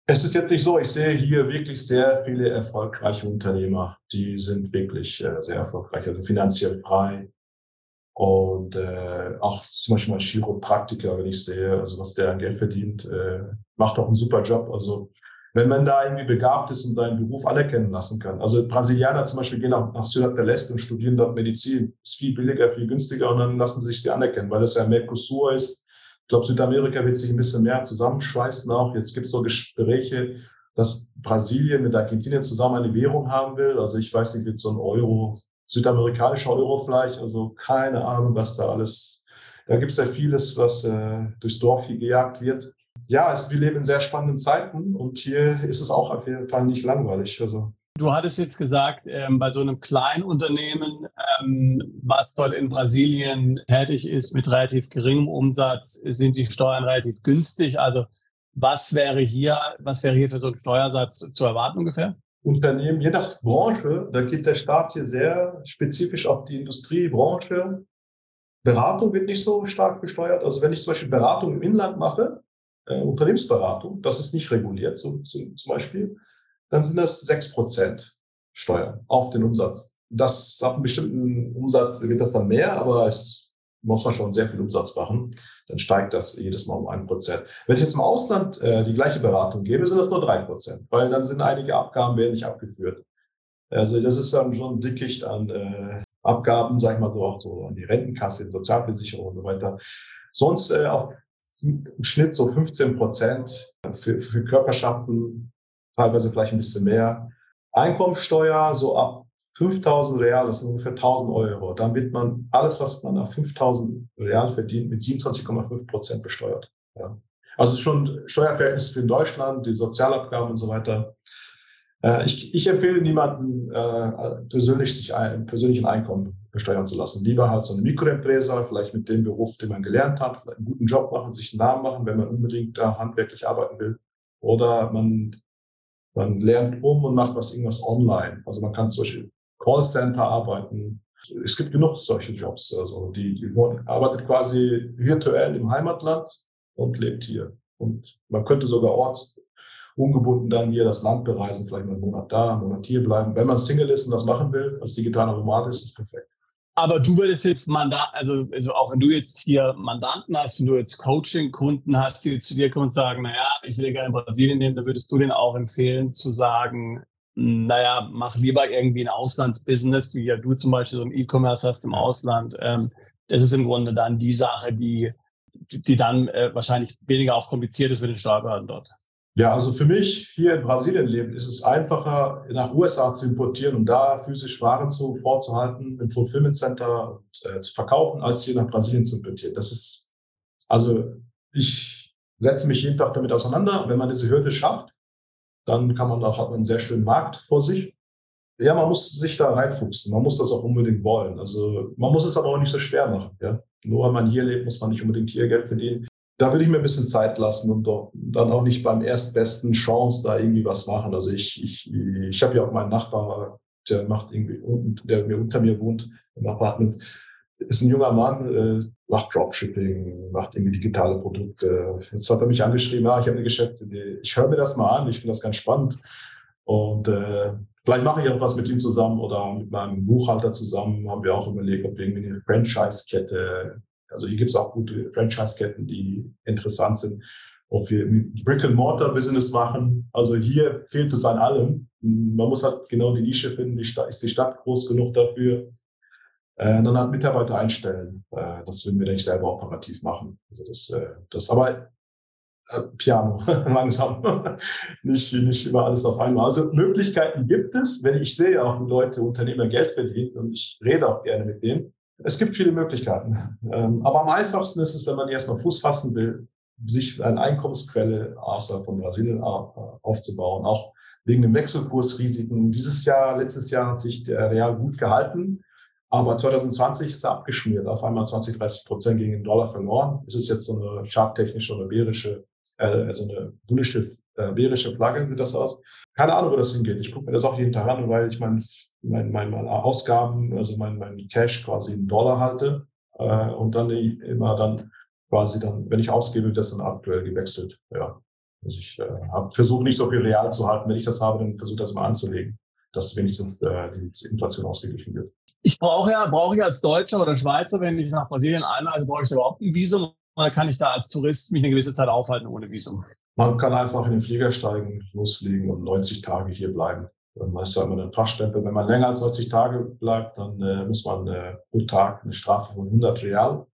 es ist jetzt nicht so, ich sehe hier wirklich sehr viele erfolgreiche Unternehmer, die sind wirklich äh, sehr erfolgreich, also finanziell frei. Und äh, auch zum Beispiel mein Chiropraktiker, wenn ich sehe, also was der an Geld verdient, äh, macht auch einen super Job. Also wenn man da irgendwie begabt ist und seinen Beruf anerkennen lassen kann. Also Brasilianer zum Beispiel gehen nach, nach Ciudad del Este und studieren dort Medizin. Ist viel billiger, viel günstiger und dann lassen sie sich sie anerkennen, weil das ja Mercosur ist ich glaube, Südamerika wird sich ein bisschen mehr zusammenschweißen auch. Jetzt gibt es so Gespräche, dass Brasilien mit Argentinien zusammen eine Währung haben will. Also ich weiß nicht, wird so ein Euro, südamerikanischer Euro vielleicht. Also keine Ahnung, was da alles. Da gibt es ja vieles, was äh, durchs Dorf hier gejagt wird. Ja, es, wir leben in sehr spannenden Zeiten und hier ist es auch auf jeden Fall nicht langweilig. Also Du hattest jetzt gesagt, ähm, bei so einem kleinen Unternehmen, ähm, was dort in Brasilien tätig ist mit relativ geringem Umsatz, sind die Steuern relativ günstig. Also was wäre hier, was wäre hier für so einen Steuersatz zu erwarten ungefähr? Unternehmen, je nach Branche, da geht der Staat hier sehr spezifisch auf die Industriebranche. Beratung wird nicht so stark besteuert. Also wenn ich zum Beispiel Beratung im Inland mache, äh, Unternehmensberatung, das ist nicht reguliert, so, so, zum Beispiel dann sind das sechs Prozent Steuern auf den Umsatz. Das auf einem bestimmten Umsatz wird das dann mehr, aber es muss man schon sehr viel Umsatz machen. Dann steigt das jedes Mal um ein Prozent. Wenn ich jetzt im Ausland äh, die gleiche Beratung gebe, sind das nur drei Prozent, weil dann sind einige Abgaben werden nicht abgeführt. Also das ist dann schon ein Dickicht an äh, Abgaben, sag ich mal so, auch so an die Rentenkasse, die Sozialversicherung und so weiter. Sonst äh, auch im Schnitt so 15 Prozent für, für Körperschaften teilweise vielleicht ein bisschen mehr. Einkommensteuer so ab 5000 Real, das sind ungefähr 1000 Euro. Dann wird man alles, was man nach 5000 Real verdient, mit 27,5 Prozent besteuert. Ja. Also schon Steuerverhältnis für Deutschland, die Sozialabgaben und so weiter. Äh, ich, ich empfehle niemanden äh, persönlich sich ein persönlichen Einkommen besteuern zu lassen. Lieber halt so eine Mikroempresa, vielleicht mit dem Beruf, den man gelernt hat, vielleicht einen guten Job machen, sich einen Namen machen, wenn man unbedingt da handwerklich arbeiten will. Oder man man lernt um und macht was irgendwas online. Also man kann zum Beispiel Callcenter arbeiten. Es gibt genug solche Jobs. Also die, die arbeitet quasi virtuell im Heimatland und lebt hier. Und man könnte sogar ortsungebunden dann hier das Land bereisen, vielleicht mal einen Monat da, einen Monat hier bleiben. Wenn man Single ist und das machen will, als digitaler Nomad ist, ist perfekt. Aber du würdest jetzt Mandat, also, also auch wenn du jetzt hier Mandanten hast, wenn du jetzt Coaching-Kunden hast, die zu dir kommen und sagen, naja, ich will gerne in Brasilien nehmen, dann würdest du denen auch empfehlen zu sagen, naja, mach lieber irgendwie ein Auslandsbusiness, wie ja du zum Beispiel so ein E-Commerce hast im Ausland. Ähm, das ist im Grunde dann die Sache, die, die dann äh, wahrscheinlich weniger auch kompliziert ist mit den Steuerbehörden dort. Ja, also für mich hier in Brasilien leben ist es einfacher, nach USA zu importieren und da physisch Waren zu, vorzuhalten, im Fulfillment Center äh, zu verkaufen, als hier nach Brasilien zu importieren. Das ist, also ich setze mich jeden Tag damit auseinander. Wenn man diese Hürde schafft, dann kann man auch, hat man einen sehr schönen Markt vor sich. Ja, man muss sich da reinfuchsen. Man muss das auch unbedingt wollen. Also man muss es aber auch nicht so schwer machen. Ja? Nur weil man hier lebt, muss man nicht unbedingt hier Geld verdienen da würde ich mir ein bisschen Zeit lassen und doch, dann auch nicht beim erstbesten Chance da irgendwie was machen. Also ich, ich, ich habe ja auch meinen Nachbar, der macht irgendwie unten, der mir unter mir wohnt im Apartment, ist ein junger Mann, äh, macht Dropshipping, macht irgendwie digitale Produkte. Jetzt hat er mich angeschrieben, ah, ich habe eine Geschäftsidee. Ich höre mir das mal an, ich finde das ganz spannend. Und äh, vielleicht mache ich auch was mit ihm zusammen oder mit meinem Buchhalter zusammen. Haben wir auch überlegt, ob wir irgendwie eine Franchise-Kette also hier gibt es auch gute Franchise-Ketten, die interessant sind. Ob wir Brick-and-Mortar-Business machen. Also hier fehlt es an allem. Man muss halt genau die Nische finden. Die Stadt, ist die Stadt groß genug dafür? Äh, dann halt Mitarbeiter einstellen. Äh, das würden wir nicht selber operativ machen. Also das, äh, das aber äh, Piano, langsam. nicht, nicht immer alles auf einmal. Also Möglichkeiten gibt es, wenn ich sehe auch, Leute, Unternehmer Geld verdienen und ich rede auch gerne mit denen. Es gibt viele Möglichkeiten. Ähm, aber am einfachsten ist es, wenn man erstmal Fuß fassen will, sich eine Einkommensquelle außerhalb von Brasilien aufzubauen, auch wegen den Wechselkursrisiken. Dieses Jahr, letztes Jahr hat sich der Real gut gehalten, aber 2020 ist er abgeschmiert, auf einmal 20, 30 Prozent gegen den Dollar verloren. Es ist jetzt so eine charttechnische oder bärische, äh, also eine bullische, äh, bärische Flagge sieht das aus. Keine Ahnung, wo das hingeht. Ich gucke mir das auch jeden Tag an, weil ich meine, mein, mein, meine Ausgaben, also mein, mein Cash quasi in Dollar halte äh, und dann immer dann quasi dann, wenn ich ausgebe, wird das dann aktuell gewechselt. Ja. Also ich äh, versuche nicht so viel real zu halten. Wenn ich das habe, dann versuche das mal anzulegen, dass wenigstens äh, die Inflation ausgeglichen wird. Ich brauche ja, brauche ich als Deutscher oder Schweizer, wenn ich nach Brasilien einreise, brauche ich überhaupt ein Visum oder kann ich da als Tourist mich eine gewisse Zeit aufhalten ohne Visum? Man kann einfach in den Flieger steigen, losfliegen und 90 Tage hier bleiben. Dann ist ja immer ein Pachtstempel. Wenn man länger als 90 Tage bleibt, dann äh, muss man äh, pro Tag eine Strafe von 100 Real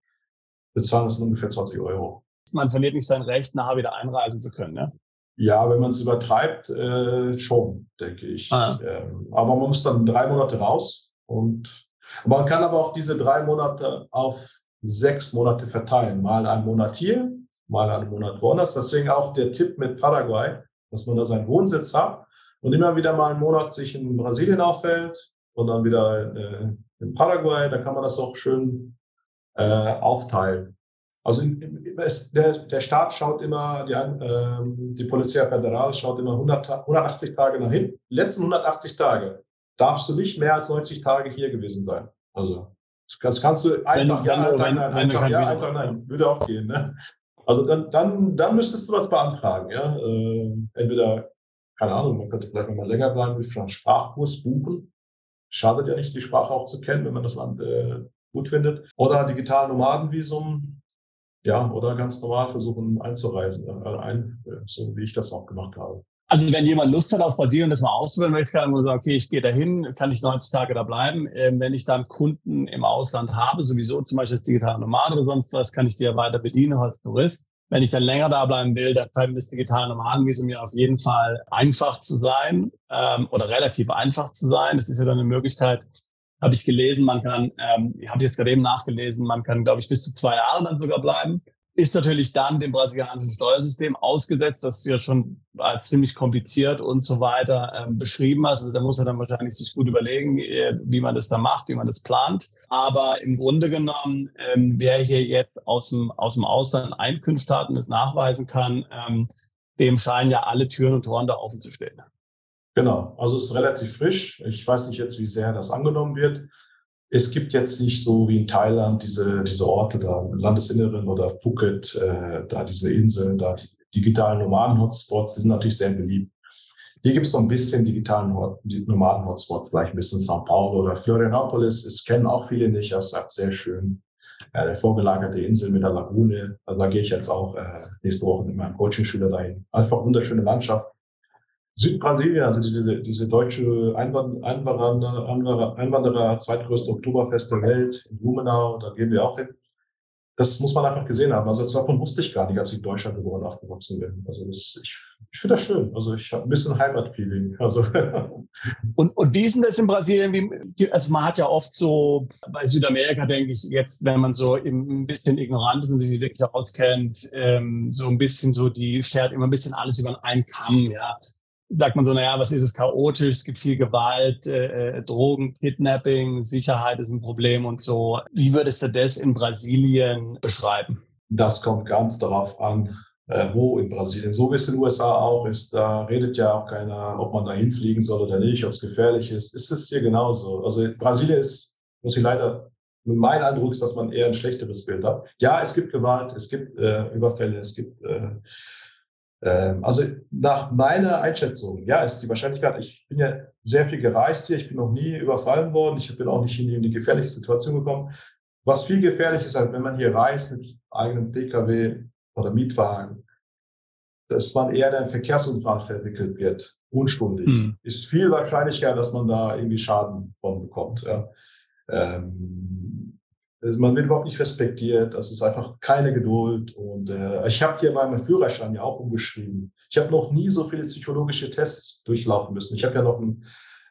bezahlen. Das sind ungefähr 20 Euro. Man verliert nicht sein Recht, nachher wieder einreisen zu können, ne? Ja, wenn man es übertreibt, äh, schon, denke ich. Ah. Ähm, aber man muss dann drei Monate raus und man kann aber auch diese drei Monate auf sechs Monate verteilen. Mal einen Monat hier, mal einen Monat woanders. Deswegen auch der Tipp mit Paraguay, dass man da seinen Wohnsitz hat und immer wieder mal einen Monat sich in Brasilien auffällt und dann wieder äh, in Paraguay, da kann man das auch schön äh, aufteilen. Also es, der, der Staat schaut immer, die, äh, die Polizia Federal schaut immer 100, 180 Tage nach hinten. Letzten 180 Tage darfst du nicht mehr als 90 Tage hier gewesen sein. Also das kannst du ein Tag ja, ein Tag nein, ein Tag ja, ein Tag nein, würde auch gehen. Ne? Also dann, dann, dann müsstest du was beantragen. Ja? Äh, entweder keine Ahnung, man könnte vielleicht mal länger bleiben, wie einen Sprachkurs buchen. Schadet ja nicht, die Sprache auch zu kennen, wenn man das Land äh, gut findet. Oder digital Nomadenvisum, ja, oder ganz normal versuchen einzureisen, äh, ein, so wie ich das auch gemacht habe. Also wenn jemand Lust hat auf Brasilien das mal ausprobieren möchte, kann man sagen, okay, ich gehe dahin, kann ich 90 Tage da bleiben. Ähm, wenn ich dann Kunden im Ausland habe, sowieso zum Beispiel als digitale Nomade oder sonst was, kann ich die ja weiter bedienen als Tourist. Wenn ich dann länger da bleiben will, dann scheint das digitale Nomadenvisum mir auf jeden Fall einfach zu sein ähm, oder relativ einfach zu sein. Das ist ja dann eine Möglichkeit, habe ich gelesen, man kann, ähm, ich habe jetzt gerade eben nachgelesen, man kann, glaube ich, bis zu zwei Jahre dann sogar bleiben ist natürlich dann dem brasilianischen Steuersystem ausgesetzt, das du ja schon als ziemlich kompliziert und so weiter ähm, beschrieben hast. Also da muss er dann wahrscheinlich sich gut überlegen, äh, wie man das da macht, wie man das plant. Aber im Grunde genommen, ähm, wer hier jetzt aus dem, aus dem Ausland Einkünfte hat und das nachweisen kann, ähm, dem scheinen ja alle Türen und Toren da offen zu stehen. Genau, also es ist relativ frisch. Ich weiß nicht jetzt, wie sehr das angenommen wird es gibt jetzt nicht so wie in Thailand diese, diese Orte da im Landesinneren oder Phuket, äh, da diese Inseln, da die digitalen Nomaden-Hotspots, die sind natürlich sehr beliebt. Hier gibt es so ein bisschen digitalen die normalen Hotspots, vielleicht ein bisschen São Paulo oder Florianopolis. Das kennen auch viele nicht. Das ist auch sehr schön. Ja, der vorgelagerte Insel mit der Lagune. Also da gehe ich jetzt auch äh, nächste Woche mit meinem Coaching-Schüler dahin. Einfach wunderschöne Landschaft. Südbrasilien, also diese, diese deutsche Einwanderer, Einwanderer, zweitgrößte Oktoberfest der Welt in Blumenau, da gehen wir auch hin das muss man einfach gesehen haben. Also davon wusste ich gar nicht, als ich in Deutschland geboren aufgewachsen bin. Also das, ich, ich finde das schön. Also ich habe ein bisschen Heimatfeeling. Also und, und wie ist denn das in Brasilien? Wie, also man hat ja oft so, bei Südamerika denke ich jetzt, wenn man so ein bisschen ignorant ist und sich wirklich auskennt, ähm, so ein bisschen so, die schert immer ein bisschen alles über einen Kamm, ja sagt man so, naja, was ist es chaotisch, es gibt viel Gewalt, äh, äh, Drogen, Kidnapping, Sicherheit ist ein Problem und so. Wie würdest du das in Brasilien beschreiben? Das kommt ganz darauf an, äh, wo in Brasilien. So wie es in den USA auch ist, da redet ja auch keiner, ob man da hinfliegen soll oder nicht, ob es gefährlich ist. Ist es hier genauso? Also Brasilien ist, muss ich leider, mein Eindruck ist, dass man eher ein schlechteres Bild hat. Ja, es gibt Gewalt, es gibt äh, Überfälle, es gibt äh, also nach meiner Einschätzung, ja, ist die Wahrscheinlichkeit, ich bin ja sehr viel gereist hier, ich bin noch nie überfallen worden, ich bin auch nicht in die gefährliche Situation gekommen. Was viel gefährlich ist, halt, wenn man hier reist mit eigenem Pkw oder Mietwagen, dass man eher in einen Verkehrsunfall verwickelt wird, unstundig. Mhm. Ist viel wahrscheinlicher, dass man da irgendwie Schaden von bekommt. Ja. Ähm, man wird überhaupt nicht respektiert. Das ist einfach keine Geduld. Und äh, ich habe hier meinen Führerschein ja auch umgeschrieben. Ich habe noch nie so viele psychologische Tests durchlaufen müssen. Ich habe ja noch einen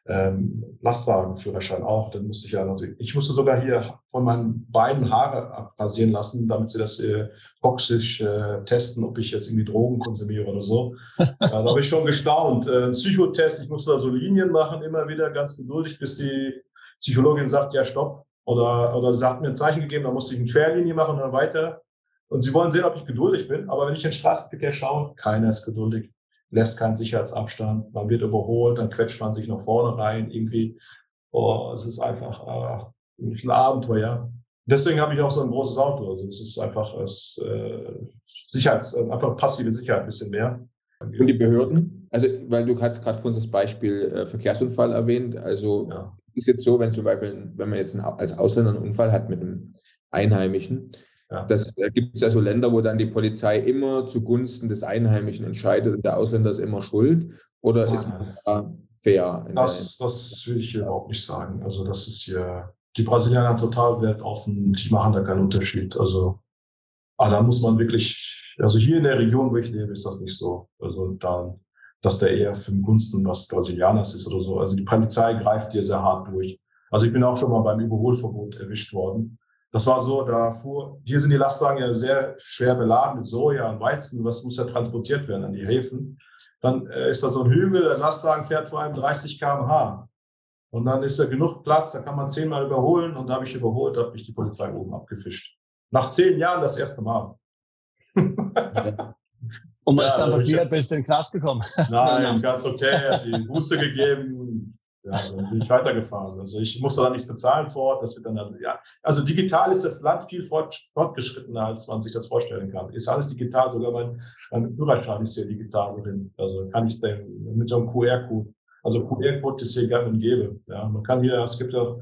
ähm, Lastwagenführerschein auch. Dann musste ich ja noch, ich musste sogar hier von meinen beiden Haare abrasieren lassen, damit sie das äh, toxisch äh, testen, ob ich jetzt irgendwie Drogen konsumiere oder so. da habe ich schon gestaunt. Äh, Psychotest, ich musste da so Linien machen, immer wieder ganz geduldig, bis die Psychologin sagt, ja, stopp, oder, oder sie hat mir ein Zeichen gegeben, da musste ich eine Querlinie machen und dann weiter. Und sie wollen sehen, ob ich geduldig bin. Aber wenn ich in den Straßenverkehr schaue, keiner ist geduldig, lässt keinen Sicherheitsabstand, man wird überholt, dann quetscht man sich nach vorne rein, irgendwie. Oh, es ist einfach äh, ein Abenteuer. Deswegen habe ich auch so ein großes Auto. Also es ist einfach es, äh, Sicherheits, einfach passive Sicherheit ein bisschen mehr. Und die Behörden? Also, weil du hast gerade uns das Beispiel äh, Verkehrsunfall erwähnt. Also ja ist jetzt so, wenn zum Beispiel, wenn man jetzt einen, als Ausländer einen Unfall hat mit einem Einheimischen, ja. das da gibt es ja so Länder, wo dann die Polizei immer zugunsten des Einheimischen entscheidet und der Ausländer ist immer schuld. Oder ja, ist man da fair? Das, das will ich überhaupt nicht sagen. Also das ist hier, die Brasilianer total wertoffen, die machen da keinen Unterschied. Also aber da muss man wirklich, also hier in der Region, wo ich lebe, ist das nicht so. Also da dass der eher für den Gunsten was Brasilianers ist oder so. Also die Polizei greift hier sehr hart durch. Also ich bin auch schon mal beim Überholverbot erwischt worden. Das war so, da fuhr, hier sind die Lastwagen ja sehr schwer beladen mit Soja und Weizen, das muss ja transportiert werden an die Häfen. Dann äh, ist da so ein Hügel, der Lastwagen fährt vor allem 30 km/h. Und dann ist da genug Platz, da kann man zehnmal überholen und da habe ich überholt, da hat mich die Polizei oben abgefischt. Nach zehn Jahren das erste Mal. Und was ja, ist dann passiert? Bist du in den Knast gekommen? Nein, ganz okay. Die Buße gegeben. Ja, dann bin ich weitergefahren. Also ich musste da nichts bezahlen vor Ort. Das wird dann, ja. Also digital ist das Land viel fortgeschrittener, als man sich das vorstellen kann. Ist alles digital. Sogar mein, mein Führerschein ist hier digital drin. Also kann ich den mit so einem QR-Code. Also QR-Code ist hier gang und gäbe. Ja, man kann hier, es gibt ja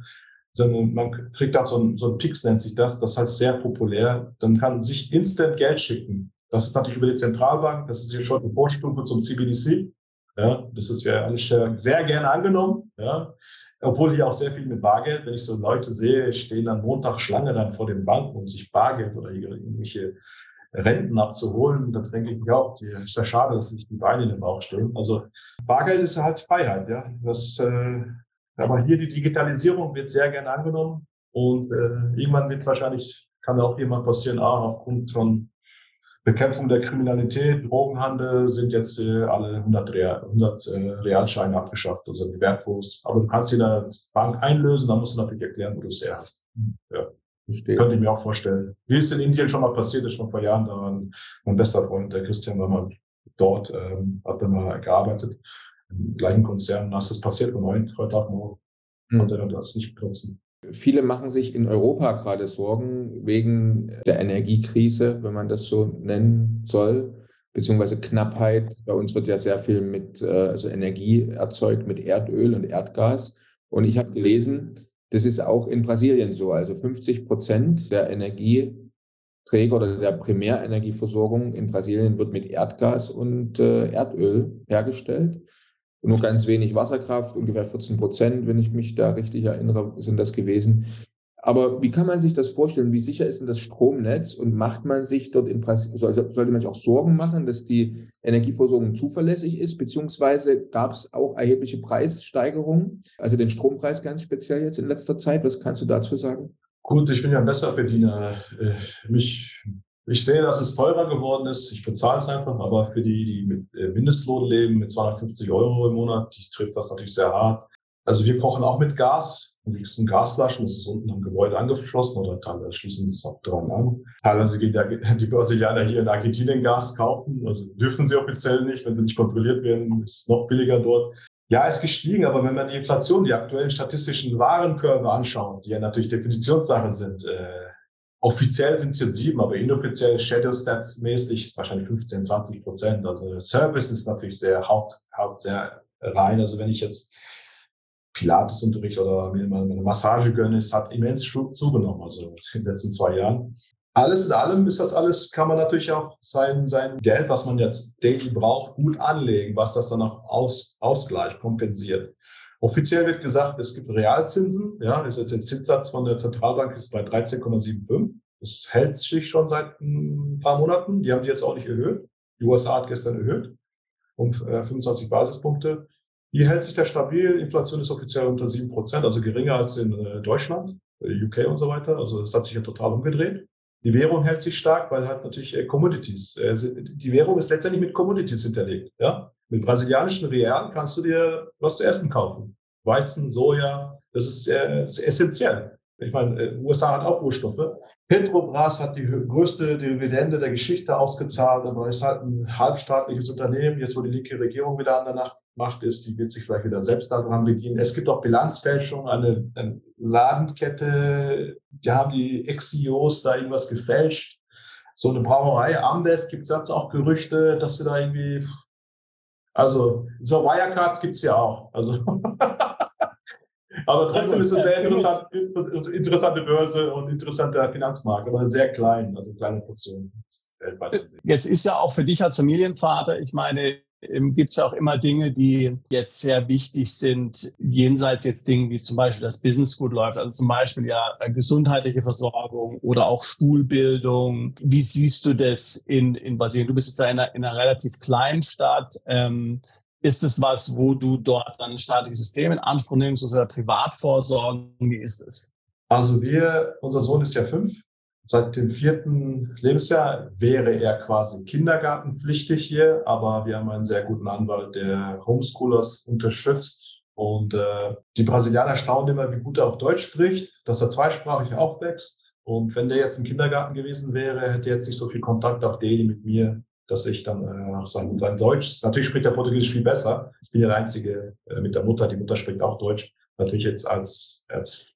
man kriegt da so ein, so ein Pix, nennt sich das. Das heißt sehr populär. Dann kann sich instant Geld schicken. Das ist natürlich über die Zentralbank, das ist hier schon eine Vorstufe zum CBDC. Ja, das ist ja alles sehr gerne angenommen. Ja, obwohl hier auch sehr viel mit Bargeld, wenn ich so Leute sehe, stehen dann Montag Schlange dann vor den Banken, um sich Bargeld oder irgendwelche Renten abzuholen. Das denke ich mir auch, die, ist ja schade, dass sich die Beine in den Bauch stellen. Also Bargeld ist halt Freiheit, ja. Das, äh, aber hier die Digitalisierung wird sehr gerne angenommen und äh, irgendwann wird wahrscheinlich, kann auch jemand passieren, ah, aufgrund von Bekämpfung der Kriminalität, Drogenhandel sind jetzt äh, alle 100, Real, 100 äh, Realscheine abgeschafft, also die wertlos. Aber du kannst sie in der Bank einlösen, dann musst du natürlich erklären, wo du es her hast. Ja. Verstehe. Könnte ich mir auch vorstellen. Wie es in Indien schon mal passiert ist, vor ein paar Jahren, da war mein bester Freund, der Christian, war mal dort, ähm, hat dann mal gearbeitet, im gleichen Konzern. Da ist das passiert von heute, heute auf morgen. Mhm. Konnte er das nicht benutzen. Viele machen sich in Europa gerade Sorgen wegen der Energiekrise, wenn man das so nennen soll. beziehungsweise Knappheit. Bei uns wird ja sehr viel mit äh, also Energie erzeugt mit Erdöl und Erdgas. Und ich habe gelesen, das ist auch in Brasilien so. Also 50 Prozent der Energieträger oder der Primärenergieversorgung in Brasilien wird mit Erdgas und äh, Erdöl hergestellt. Nur ganz wenig Wasserkraft, ungefähr 14 Prozent, wenn ich mich da richtig erinnere, sind das gewesen. Aber wie kann man sich das vorstellen? Wie sicher ist denn das Stromnetz? Und macht man sich dort in sollte man sich auch Sorgen machen, dass die Energieversorgung zuverlässig ist? Beziehungsweise gab es auch erhebliche Preissteigerungen, also den Strompreis ganz speziell jetzt in letzter Zeit. Was kannst du dazu sagen? Gut, ich bin ja ein Besserverdiener. Äh, mich, ich sehe, dass es teurer geworden ist. Ich bezahle es einfach, aber für die, die mit äh, Mindestlohn leben, mit 250 Euro im Monat, die trifft das natürlich sehr hart. Also wir kochen auch mit Gas wichtigsten Gasflaschen. Das ist unten am Gebäude angeschlossen oder teilweise schließen sie es auch dran an. Teilweise gehen die Brasilianer hier in Argentinien Gas kaufen. Also dürfen sie offiziell nicht. Wenn sie nicht kontrolliert werden, ist es noch billiger dort. Ja, ist gestiegen, aber wenn man die Inflation, die aktuellen statistischen Warenkörbe anschaut, die ja natürlich Definitionssache sind, äh, offiziell sind es jetzt sieben, aber inoffiziell Shadow Stats mäßig ist wahrscheinlich 15, 20 Prozent. Also Service ist natürlich sehr haupt, haupt sehr rein. Also wenn ich jetzt Pilatesunterricht oder mir mal eine Massage gönne, es hat immens zugenommen, also in den letzten zwei Jahren. Alles in allem ist das alles, kann man natürlich auch sein, sein Geld, was man jetzt daily braucht, gut anlegen, was das dann auch aus, ausgleicht, kompensiert. Offiziell wird gesagt, es gibt Realzinsen. Ja, ist jetzt der Zinssatz von der Zentralbank ist bei 13,75. Das hält sich schon seit ein paar Monaten. Die haben die jetzt auch nicht erhöht. Die USA hat gestern erhöht um äh, 25 Basispunkte. Hier hält sich der stabil. Inflation ist offiziell unter sieben Prozent, also geringer als in äh, Deutschland, äh, UK und so weiter. Also es hat sich ja total umgedreht. Die Währung hält sich stark, weil halt natürlich äh, Commodities, äh, die Währung ist letztendlich mit Commodities hinterlegt. Ja? Mit brasilianischen Realen kannst du dir was zu essen kaufen. Weizen, Soja, das ist, äh, ist essentiell. Ich meine, äh, USA hat auch Rohstoffe. Petrobras hat die größte Dividende der Geschichte ausgezahlt, aber ist halt ein halbstaatliches Unternehmen. Jetzt, wo die linke Regierung wieder an der Macht ist, die wird sich vielleicht wieder selbst daran bedienen. Es gibt auch Bilanzfälschung, eine, eine Ladenkette, die haben die Ex-CEOs da irgendwas gefälscht. So eine Brauerei, Ambev, gibt es auch Gerüchte, dass sie da irgendwie, also so Wirecards gibt es ja auch. Also Aber trotzdem ist es eine sehr interessant, interessante Börse und interessanter Finanzmarkt, aber sehr klein, also kleine Portion. Jetzt ist ja auch für dich als Familienvater, ich meine, gibt es auch immer Dinge, die jetzt sehr wichtig sind, jenseits jetzt Dinge wie zum Beispiel das Business gut läuft, also zum Beispiel ja gesundheitliche Versorgung oder auch Schulbildung. Wie siehst du das in, in Brasilien? Du bist jetzt in einer, in einer relativ kleinen Stadt. Ähm, ist es was, wo du dort ein staatliches System in Anspruch nimmst oder Privatvorsorgen? Wie ist es? Also wir, unser Sohn ist ja fünf. Seit dem vierten Lebensjahr wäre er quasi kindergartenpflichtig hier, aber wir haben einen sehr guten Anwalt, der Homeschoolers unterstützt. Und äh, die Brasilianer staunen immer, wie gut er auch Deutsch spricht, dass er zweisprachig aufwächst. Und wenn der jetzt im Kindergarten gewesen wäre, hätte er jetzt nicht so viel Kontakt auch daily mit mir dass ich dann äh, auch sein, sein Deutsch, natürlich spricht er Portugiesisch viel besser. Ich bin ja der Einzige äh, mit der Mutter, die Mutter spricht auch Deutsch. Natürlich jetzt als, als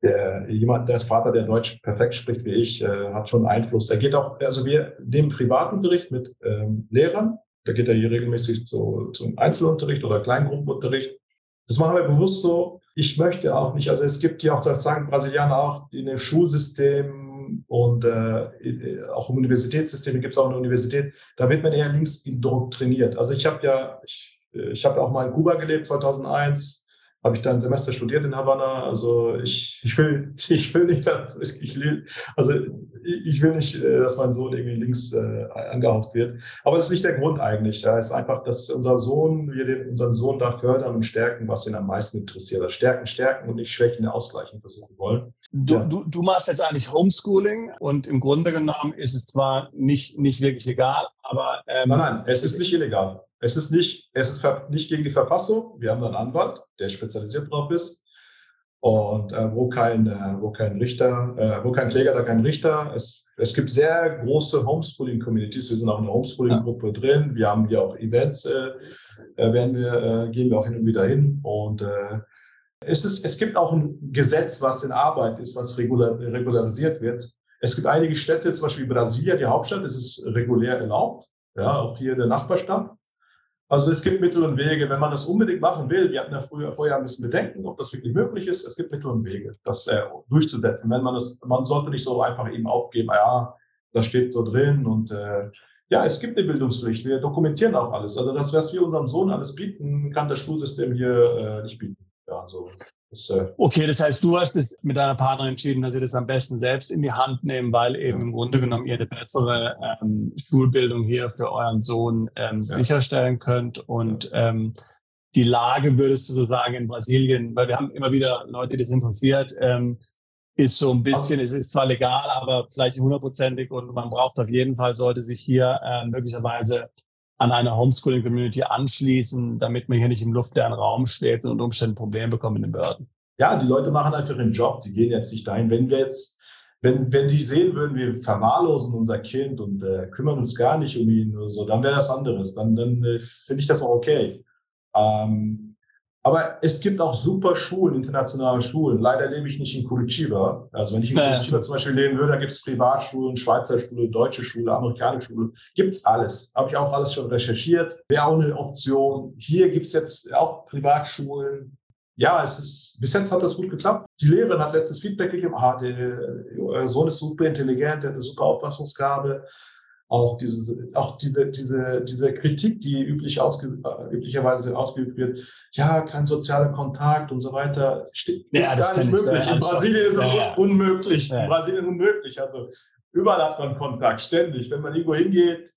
der, jemand, der ist Vater, der Deutsch perfekt spricht wie ich, äh, hat schon Einfluss. Er geht auch, also wir nehmen Privatunterricht mit ähm, Lehrern. Da geht er hier regelmäßig zu, zum Einzelunterricht oder Kleingruppenunterricht. Das machen wir bewusst so. Ich möchte auch nicht, also es gibt ja auch, das sagen Brasilianer auch, in dem Schulsystem und äh, auch im Universitätssystem gibt es auch eine Universität, da wird man eher links indoktriniert. Also ich habe ja, ich, ich habe auch mal in Kuba gelebt 2001, habe ich da ein Semester studiert in Havanna. Also ich, ich will, ich will nicht, ich, ich, also ich will nicht, äh, dass mein Sohn irgendwie links äh, angehaucht wird. Aber das ist nicht der Grund eigentlich. Ja. Es ist einfach, dass unser Sohn, wir den, unseren Sohn da fördern und stärken, was ihn am meisten interessiert. Also stärken, stärken und nicht Schwächen ausgleichen versuchen wollen. Du, ja. du, du machst jetzt eigentlich Homeschooling und im Grunde genommen ist es zwar nicht, nicht wirklich legal, aber. Ähm, nein, nein, es ist nicht illegal. Es ist nicht, es ist nicht gegen die Verfassung. Wir haben einen Anwalt, der spezialisiert drauf ist. Und äh, wo kein, äh, wo kein Richter, äh, wo kein Kläger, da kein Richter. Es, es gibt sehr große Homeschooling-Communities. Wir sind auch in der Homeschooling-Gruppe drin. Wir haben hier auch Events, äh, äh, werden wir, äh, gehen wir auch hin und wieder hin. Und äh, es, ist, es gibt auch ein Gesetz, was in Arbeit ist, was regular, regularisiert wird. Es gibt einige Städte, zum Beispiel Brasilia, die Hauptstadt, ist es regulär erlaubt. ja, auch hier der Nachbarstadt. Also es gibt Mittel und Wege, wenn man das unbedingt machen will. Wir hatten ja früher, vorher ein bisschen Bedenken, ob das wirklich möglich ist. Es gibt Mittel und Wege, das äh, durchzusetzen. Wenn man das, man sollte nicht so einfach eben aufgeben, ja, das steht so drin und äh, ja, es gibt eine Bildungspflicht. Wir dokumentieren auch alles. Also das, was wir unserem Sohn alles bieten, kann das Schulsystem hier äh, nicht bieten. Ja, so. Äh okay, das heißt, du hast es mit deiner Partnerin entschieden, dass ihr das am besten selbst in die Hand nehmen, weil eben im Grunde genommen ihr eine bessere ähm, Schulbildung hier für euren Sohn ähm, ja. sicherstellen könnt. Und ähm, die Lage würdest du so sagen in Brasilien, weil wir haben immer wieder Leute, die das interessiert, ähm, ist so ein bisschen, es ist zwar legal, aber vielleicht hundertprozentig und man braucht auf jeden Fall, sollte sich hier äh, möglicherweise an eine Homeschooling-Community anschließen, damit man hier nicht im luftleeren Raum schwebt und unter Umständen Probleme bekommt in den Behörden. Ja, die Leute machen einfach ihren Job, die gehen jetzt nicht dahin. Wenn wir jetzt, wenn, wenn die sehen würden, wir verwahrlosen unser Kind und äh, kümmern uns gar nicht um ihn oder so, dann wäre das anderes. Dann, dann äh, finde ich das auch okay. Ähm, aber es gibt auch super Schulen, internationale Schulen. Leider lebe ich nicht in Curitiba. Also wenn ich in Curitiba zum Beispiel leben würde, da gibt es Privatschulen, Schweizer Schule, deutsche Schule, amerikanische Schule. Gibt es alles. Habe ich auch alles schon recherchiert. Wäre auch eine Option. Hier gibt es jetzt auch Privatschulen. Ja, es ist, bis jetzt hat das gut geklappt. Die Lehrerin hat letztes Feedback gegeben. Ah, der Sohn ist super intelligent, der hat eine super Auffassungsgabe auch diese, auch diese, diese, diese Kritik, die üblich ausge, äh, üblicherweise ausgeübt wird, ja, kein sozialer Kontakt und so weiter, ist ja, gar nicht möglich. In Brasilien ist das ja, unmöglich. Ja. In Brasilien unmöglich. Also überall hat man Kontakt, ständig. Wenn man irgendwo hingeht,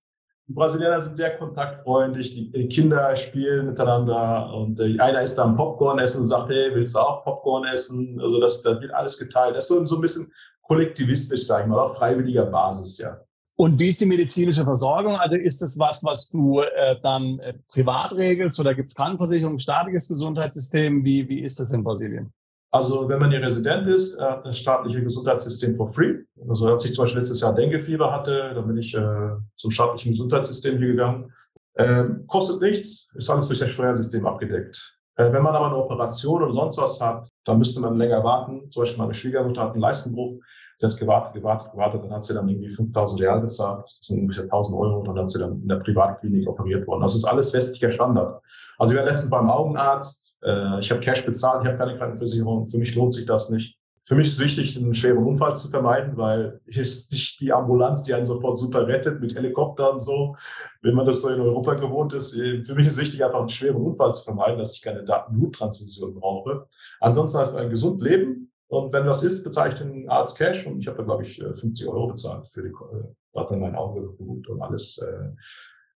die Brasilianer sind sehr kontaktfreundlich, die Kinder spielen miteinander und äh, einer ist dann Popcorn essen und sagt, hey, willst du auch Popcorn essen? Also das, das wird alles geteilt. Das ist so, so ein bisschen kollektivistisch, sage ich mal, auf freiwilliger Basis, ja. Und wie ist die medizinische Versorgung? Also ist das was, was du äh, dann äh, privat regelst oder gibt es Krankenversicherung, staatliches Gesundheitssystem? Wie, wie ist das in Brasilien? Also wenn man hier Resident ist, äh, das staatliche Gesundheitssystem for free. Also als ich zum Beispiel letztes Jahr Denguefieber hatte, dann bin ich äh, zum staatlichen Gesundheitssystem hier gegangen. Äh, kostet nichts, ist alles durch das Steuersystem abgedeckt. Äh, wenn man aber eine Operation oder sonst was hat, dann müsste man länger warten. Zum Beispiel meine Schwiegermutter hat einen Leistenbruch. Sie hat gewartet, gewartet, gewartet, dann hat sie dann irgendwie 5000 Real bezahlt, das sind ungefähr 1000 Euro, und dann hat sie dann in der Privatklinik operiert worden. Das ist alles westlicher Standard. Also ich war letztens beim Augenarzt, äh, ich habe Cash bezahlt, ich habe keine Krankenversicherung, für mich lohnt sich das nicht. Für mich ist wichtig, einen schweren Unfall zu vermeiden, weil hier ist nicht die Ambulanz, die einen sofort super rettet mit Helikopter und so, wenn man das so in Europa gewohnt ist. Für mich ist wichtig, einfach einen schweren Unfall zu vermeiden, dass ich keine Bluttransfusion brauche. Ansonsten halt ein gesund Leben, und wenn das ist, bezahle ich den Arzt Cash und ich habe da, glaube ich, 50 äh, Euro bezahlt für die, äh, hat dann mein Auge gebucht und alles. Äh,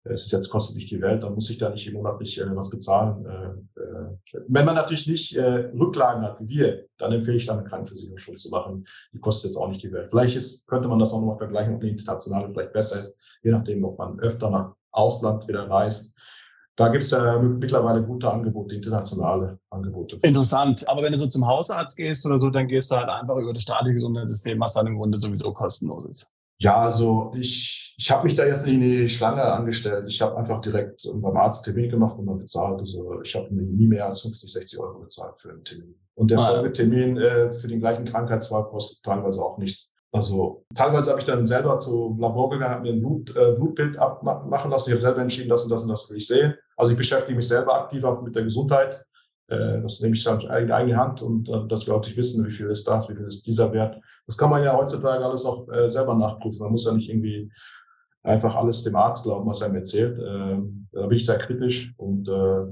es ist jetzt kostet nicht die Welt, dann muss ich da nicht monatlich äh, was bezahlen. Äh, äh, wenn man natürlich nicht äh, Rücklagen hat wie wir, dann empfehle ich dann eine Krankenversicherung schon zu machen. Die kostet jetzt auch nicht die Welt. Vielleicht ist, könnte man das auch nochmal vergleichen, ob eine internationale vielleicht besser ist, je nachdem, ob man öfter nach Ausland wieder reist da gibt es ja mittlerweile gute Angebote, internationale Angebote. Interessant. Aber wenn du so zum Hausarzt gehst oder so, dann gehst du halt einfach über das staatliche Gesundheitssystem, was dann im Grunde sowieso kostenlos ist. Ja, also ich, ich habe mich da jetzt nicht in die Schlange angestellt. Ich habe einfach direkt beim Arzt Termin gemacht und dann bezahlt. Also ich habe nie mehr als 50, 60 Euro bezahlt für einen Termin. Und der ah, Folgetermin äh, für den gleichen Krankheitsfall kostet teilweise auch nichts. Also teilweise habe ich dann selber zu Labor gegangen, habe mir ein Blut, äh, Blutbild abmachen lassen. Ich habe selber entschieden, das und das und das will ich sehen. Also ich beschäftige mich selber aktiv auch mit der Gesundheit. Äh, das nehme ich dann in eigene Hand und äh, dass wir auch nicht wissen, wie viel ist das, wie viel ist dieser Wert. Das kann man ja heutzutage alles auch äh, selber nachprüfen. Man muss ja nicht irgendwie einfach alles dem Arzt glauben, was er mir erzählt. Äh, da bin ich sehr kritisch und äh,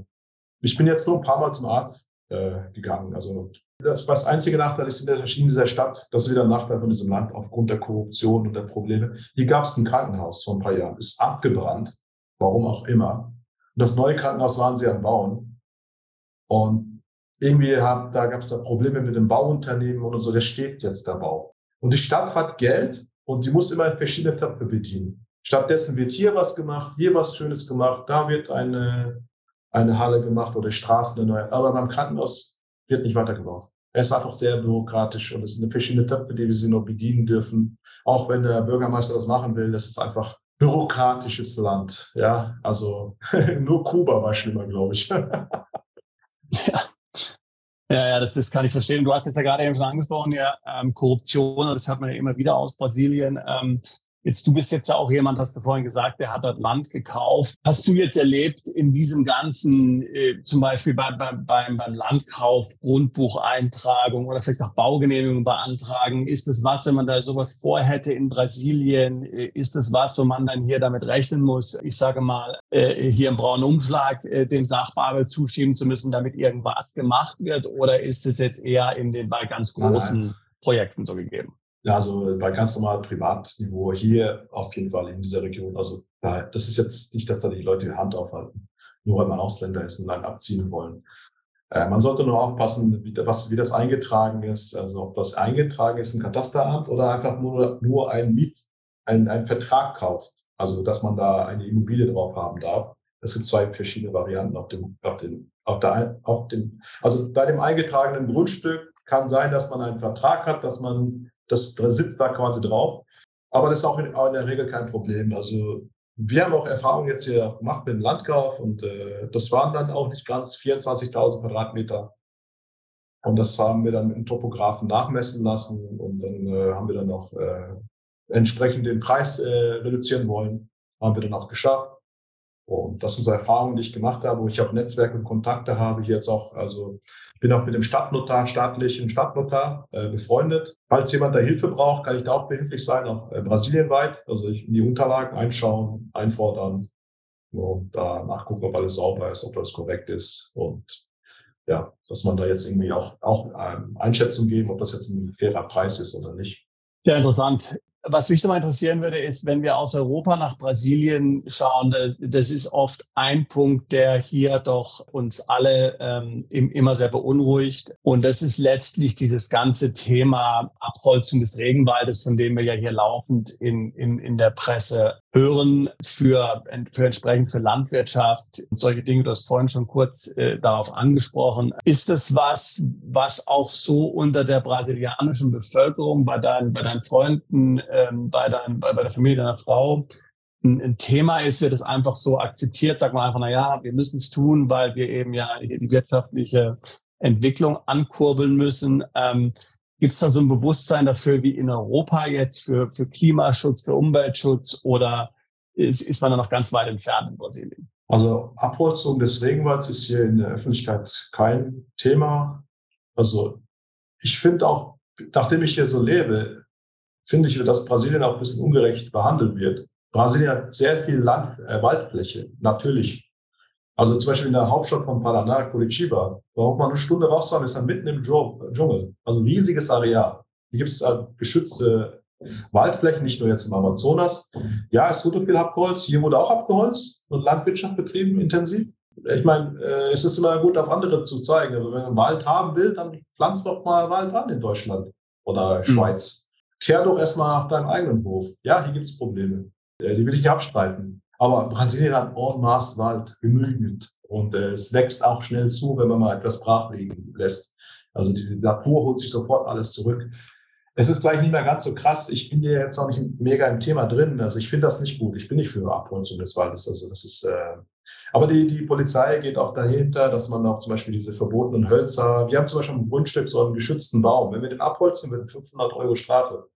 ich bin jetzt nur ein paar Mal zum Arzt äh, gegangen. Also das, was einzige Nachteil ist in, der, in dieser Stadt, das ist wieder ein Nachteil von diesem Land aufgrund der Korruption und der Probleme. Hier gab es ein Krankenhaus vor ein paar Jahren, ist abgebrannt, warum auch immer. Und das neue Krankenhaus waren sie am Bauen. Und irgendwie haben, da gab es da Probleme mit dem Bauunternehmen und so, der steht jetzt der Bau. Und die Stadt hat Geld und die muss immer verschiedene Töpfe bedienen. Stattdessen wird hier was gemacht, hier was Schönes gemacht, da wird eine, eine Halle gemacht oder Straßen eine neue. Aber beim Krankenhaus wird nicht weitergebaut. Er ist einfach sehr bürokratisch und es sind verschiedene Töpfe, die wir sie noch bedienen dürfen. Auch wenn der Bürgermeister das machen will, das ist einfach bürokratisches Land. Ja, also nur Kuba war schlimmer, glaube ich. ja. Ja, ja, das, das kann ich verstehen. Du hast jetzt ja gerade eben schon angesprochen, ja, ähm, Korruption, das hört man ja immer wieder aus Brasilien. Ähm, Jetzt, du bist jetzt ja auch jemand, hast du vorhin gesagt, der hat das Land gekauft. Hast du jetzt erlebt in diesem ganzen, äh, zum Beispiel bei, bei, beim, beim Landkauf, Grundbucheintragung oder vielleicht auch Baugenehmigung beantragen, ist das was, wenn man da sowas vorhätte in Brasilien, äh, ist das was, wo man dann hier damit rechnen muss, ich sage mal, äh, hier im braunen Umschlag äh, dem Sachbearbeiter zuschieben zu müssen, damit irgendwas gemacht wird? Oder ist es jetzt eher in den bei ganz großen. Projekten so gegeben? Ja, also bei ganz normalem Privatniveau hier auf jeden Fall in dieser Region. Also das ist jetzt nicht, dass da die Leute die Hand aufhalten, nur weil man Ausländer ist und dann abziehen wollen. Äh, man sollte nur aufpassen, wie, was, wie das eingetragen ist, also ob das eingetragen ist im Katasteramt oder einfach nur, nur ein Miet, ein, ein Vertrag kauft. Also dass man da eine Immobilie drauf haben darf. Es gibt zwei verschiedene Varianten auf dem, auf dem, auf der, auf dem, also bei dem eingetragenen Grundstück kann sein, dass man einen Vertrag hat, dass man das sitzt da quasi drauf. Aber das ist auch in, der Regel kein Problem. Also wir haben auch Erfahrungen jetzt hier gemacht mit dem Landkauf und äh, das waren dann auch nicht ganz 24.000 Quadratmeter. Und das haben wir dann mit dem Topografen nachmessen lassen und dann äh, haben wir dann auch äh, entsprechend den Preis äh, reduzieren wollen. Haben wir dann auch geschafft. Und das sind so Erfahrungen, die ich gemacht habe, wo ich auch Netzwerke und Kontakte habe. Hier jetzt auch, also ich bin auch mit dem Stadtnotar, staatlichen Stadtnotar äh, befreundet. Falls jemand da Hilfe braucht, kann ich da auch behilflich sein, auch äh, brasilienweit. Also ich in die Unterlagen einschauen, einfordern und da nachgucken, ob alles sauber ist, ob das korrekt ist. Und ja, dass man da jetzt irgendwie auch, auch ähm, Einschätzung geben, ob das jetzt ein fairer Preis ist oder nicht. Ja, interessant. Was mich mal interessieren würde, ist, wenn wir aus Europa nach Brasilien schauen, das, das ist oft ein Punkt, der hier doch uns alle ähm, immer sehr beunruhigt. Und das ist letztlich dieses ganze Thema Abholzung des Regenwaldes, von dem wir ja hier laufend in, in, in der Presse hören für, für entsprechend für Landwirtschaft und solche Dinge. Du hast vorhin schon kurz äh, darauf angesprochen. Ist das was, was auch so unter der brasilianischen Bevölkerung bei deinen, bei deinen Freunden, ähm, bei, dein, bei, bei der Familie deiner Frau ein, ein Thema ist, wird es einfach so akzeptiert, sagt man einfach, na ja, wir müssen es tun, weil wir eben ja die wirtschaftliche Entwicklung ankurbeln müssen. Ähm, Gibt es da so ein Bewusstsein dafür wie in Europa jetzt für, für Klimaschutz, für Umweltschutz oder ist, ist man da noch ganz weit entfernt in Brasilien? Also Abholzung des Regenwalds ist hier in der Öffentlichkeit kein Thema. Also ich finde auch, nachdem ich hier so lebe, finde ich, dass Brasilien auch ein bisschen ungerecht behandelt wird. Brasilien hat sehr viel Land, äh, Waldfläche, natürlich. Also zum Beispiel in der Hauptstadt von Paraná, Curitiba, braucht man eine Stunde rausfahren, ist dann mitten im Dschungel. Also riesiges Areal. Hier gibt es halt geschützte Waldflächen, nicht nur jetzt im Amazonas. Ja, es wurde viel abgeholzt. Hier wurde auch abgeholzt und Landwirtschaft betrieben, intensiv. Ich meine, äh, es ist immer gut, auf andere zu zeigen. Also wenn man Wald haben will, dann pflanzt doch mal Wald an in Deutschland oder mhm. Schweiz. Mhm. Kehr doch erstmal auf deinen eigenen Hof. Ja, hier gibt es Probleme. Äh, die will ich nicht abstreiten. Aber Brasilien hat en masse Wald, genügend. Und äh, es wächst auch schnell zu, wenn man mal etwas brach liegen lässt. Also die Natur holt sich sofort alles zurück. Es ist vielleicht nicht mehr ganz so krass. Ich bin hier jetzt auch nicht mega im Thema drin. Also ich finde das nicht gut. Ich bin nicht für Abholzung des Waldes. Also das ist, äh, aber die, die Polizei geht auch dahinter, dass man auch zum Beispiel diese verbotenen Hölzer, wir haben zum Beispiel im Grundstück so einen geschützten Baum. Wenn wir den abholzen, wird 500 Euro Strafe.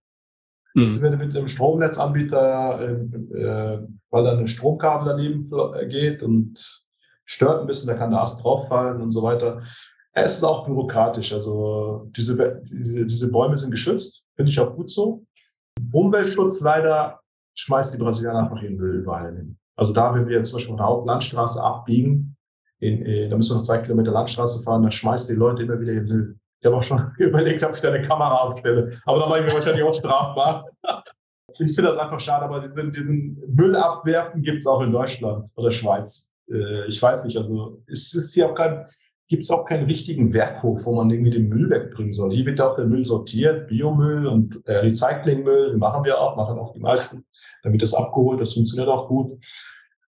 Mhm. Das wird mit dem Stromnetzanbieter, äh, äh, weil da ein Stromkabel daneben äh, geht und stört ein bisschen, da kann der Ast drauffallen und so weiter. Es ist auch bürokratisch. Also diese, diese, Bäume sind geschützt, finde ich auch gut so. Umweltschutz leider schmeißt die Brasilianer einfach ihren Müll überall hin. Also da, wenn wir jetzt zum Beispiel von der Hauptlandstraße abbiegen, in, in, da müssen wir noch zwei Kilometer Landstraße fahren, dann schmeißen die Leute immer wieder ihren Müll. Ich habe auch schon überlegt, ob ich da eine Kamera aufstelle. Aber da mache ich mir wahrscheinlich auch strafbar. Ich finde das einfach schade, aber diesen, diesen Müll abwerfen gibt es auch in Deutschland oder Schweiz. Äh, ich weiß nicht, also es hier auch kein, gibt es auch keinen richtigen Werkhof, wo man irgendwie den Müll wegbringen soll. Hier wird auch der Müll sortiert, Biomüll und äh, Recyclingmüll, machen wir auch, machen auch die meisten. Dann wird das abgeholt, das funktioniert auch gut.